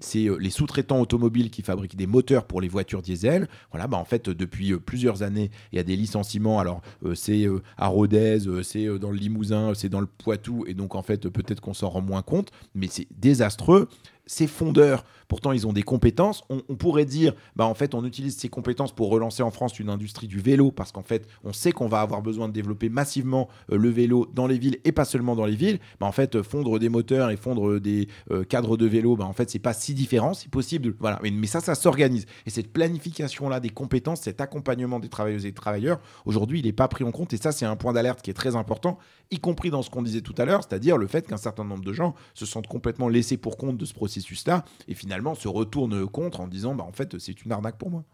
c'est les sous-traitants automobiles qui fabriquent des moteurs pour les voitures diesel. Voilà. Bah, en fait, depuis plusieurs années, il y a des licenciements. Alors, c'est à Rodez, euh, c'est euh, dans le Limousin, c'est dans le Poitou, et donc en fait peut-être qu'on s'en rend moins compte, mais c'est désastreux. Ces fondeurs Pourtant, ils ont des compétences. On, pourrait dire, bah, en fait, on utilise ces compétences pour relancer en France une industrie du vélo, parce qu'en fait, on sait qu'on va avoir besoin de développer massivement euh, le vélo dans les villes et pas seulement dans les villes. Bah, en fait, fondre des moteurs et fondre des euh, cadres de vélo, bah, en fait, c'est pas si différent, c'est possible. Voilà. Mais, mais ça, ça s'organise. Et cette planification-là des compétences, cet accompagnement des travailleuses et des travailleurs, aujourd'hui, il n'est pas pris en compte. Et ça, c'est un point d'alerte qui est très important, y compris dans ce qu'on disait tout à l'heure, c'est-à-dire le fait qu'un certain nombre de gens se sentent complètement laissés pour compte de ce Et finalement, se retourne contre en disant bah, en fait, c'est une arnaque pour moi.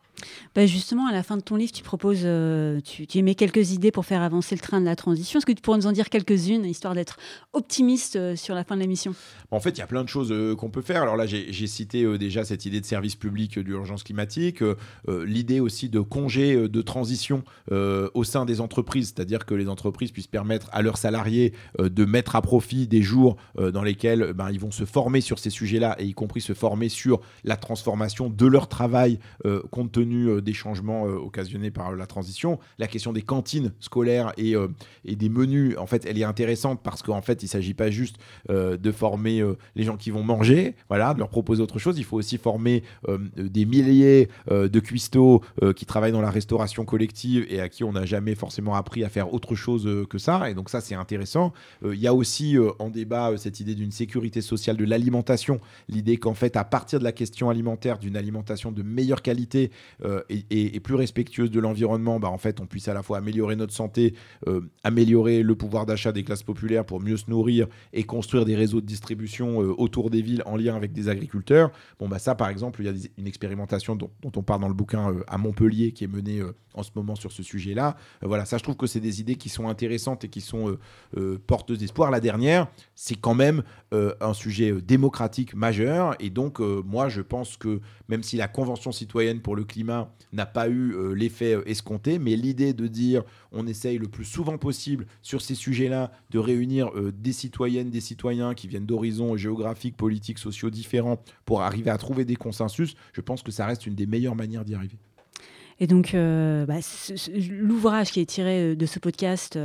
Bah justement, à la fin de ton livre, tu proposes, euh, tu, tu, émets quelques idées pour faire avancer le train de la transition. Est-ce que tu pourrais nous en dire quelques-unes, histoire d'être optimiste euh, sur la fin de l'émission? En fait, il y a plein de choses euh, qu'on peut faire. Alors là, j'ai cité déjà cette idée de service public d'urgence climatique, l'idée aussi de congé de transition au sein des entreprises, c'est-à-dire que les entreprises puissent permettre à leurs salariés de mettre à profit des jours dans lesquels ben, ils vont se former sur ces sujets-là, et y compris se former sur la transformation de leur travail compte tenu euh, des changements euh, occasionnés par la transition. La question des cantines scolaires et, euh, et des menus, en fait, elle est intéressante parce qu'en fait, il ne s'agit pas juste de former les gens qui vont manger, voilà, de leur proposer autre chose. Il faut aussi former des milliers de cuistots qui travaillent dans la restauration collective et à qui on n'a jamais forcément appris à faire autre chose que ça. Et donc ça, c'est intéressant. Il y a aussi en débat cette idée d'une sécurité sociale de l'alimentation, l'idée qu'en fait, à partir de la question alimentaire, d'une alimentation de meilleure qualité, euh, et, plus respectueuse de l'environnement, bah, en fait, on puisse à la fois améliorer notre santé, euh, améliorer le pouvoir d'achat des classes populaires pour mieux se nourrir et construire des réseaux de distribution euh, autour des villes en lien avec des agriculteurs. Bon, bah ça, par exemple, il y a une expérimentation dont, on parle dans le bouquin à Montpellier qui est menée en ce moment sur ce sujet-là. voilà, ça, je trouve que c'est des idées qui sont intéressantes et qui sont porteuses d'espoir. La dernière, c'est quand même un sujet démocratique majeur. Et donc, moi, je pense que même si la Convention citoyenne pour le climat n'a pas eu euh, l'effet euh, escompté, mais l'idée de dire on essaye le plus souvent possible sur ces sujets-là de réunir euh, des citoyennes, des citoyens qui viennent d'horizons géographiques, politiques, sociaux différents pour arriver à trouver des consensus, je pense que ça reste une des meilleures manières d'y arriver. Et donc, bah, l'ouvrage qui est tiré de ce podcast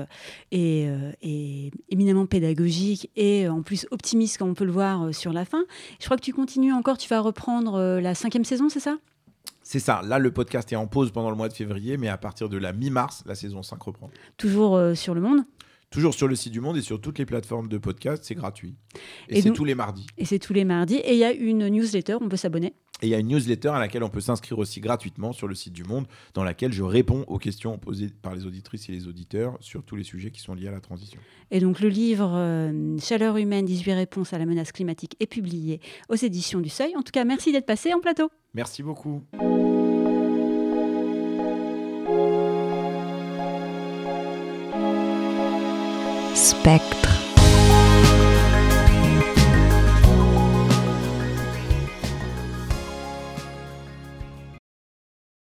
est, est, éminemment pédagogique et en plus optimiste, comme on peut le voir sur la fin. Je crois que tu continues encore, tu vas reprendre la cinquième saison, c'est ça? C'est ça. Là, le podcast est en pause pendant le mois de février, mais à partir de la mi-mars, la saison 5 reprend. Toujours euh, sur le monde? Toujours sur le site du Monde et sur toutes les plateformes de podcast, c'est gratuit. Et, c'est tous les mardis. Et c'est tous les mardis. Et il y a une newsletter, on peut s'abonner? Et il y a une newsletter à laquelle on peut s'inscrire aussi gratuitement sur le site du Monde, dans laquelle je réponds aux questions posées par les auditrices et les auditeurs sur tous les sujets qui sont liés à la transition. Et donc le livre euh, Chaleur humaine, 18 réponses à la menace climatique est publié aux éditions du Seuil. En tout cas, merci d'être passé en plateau. Merci beaucoup. Spectre.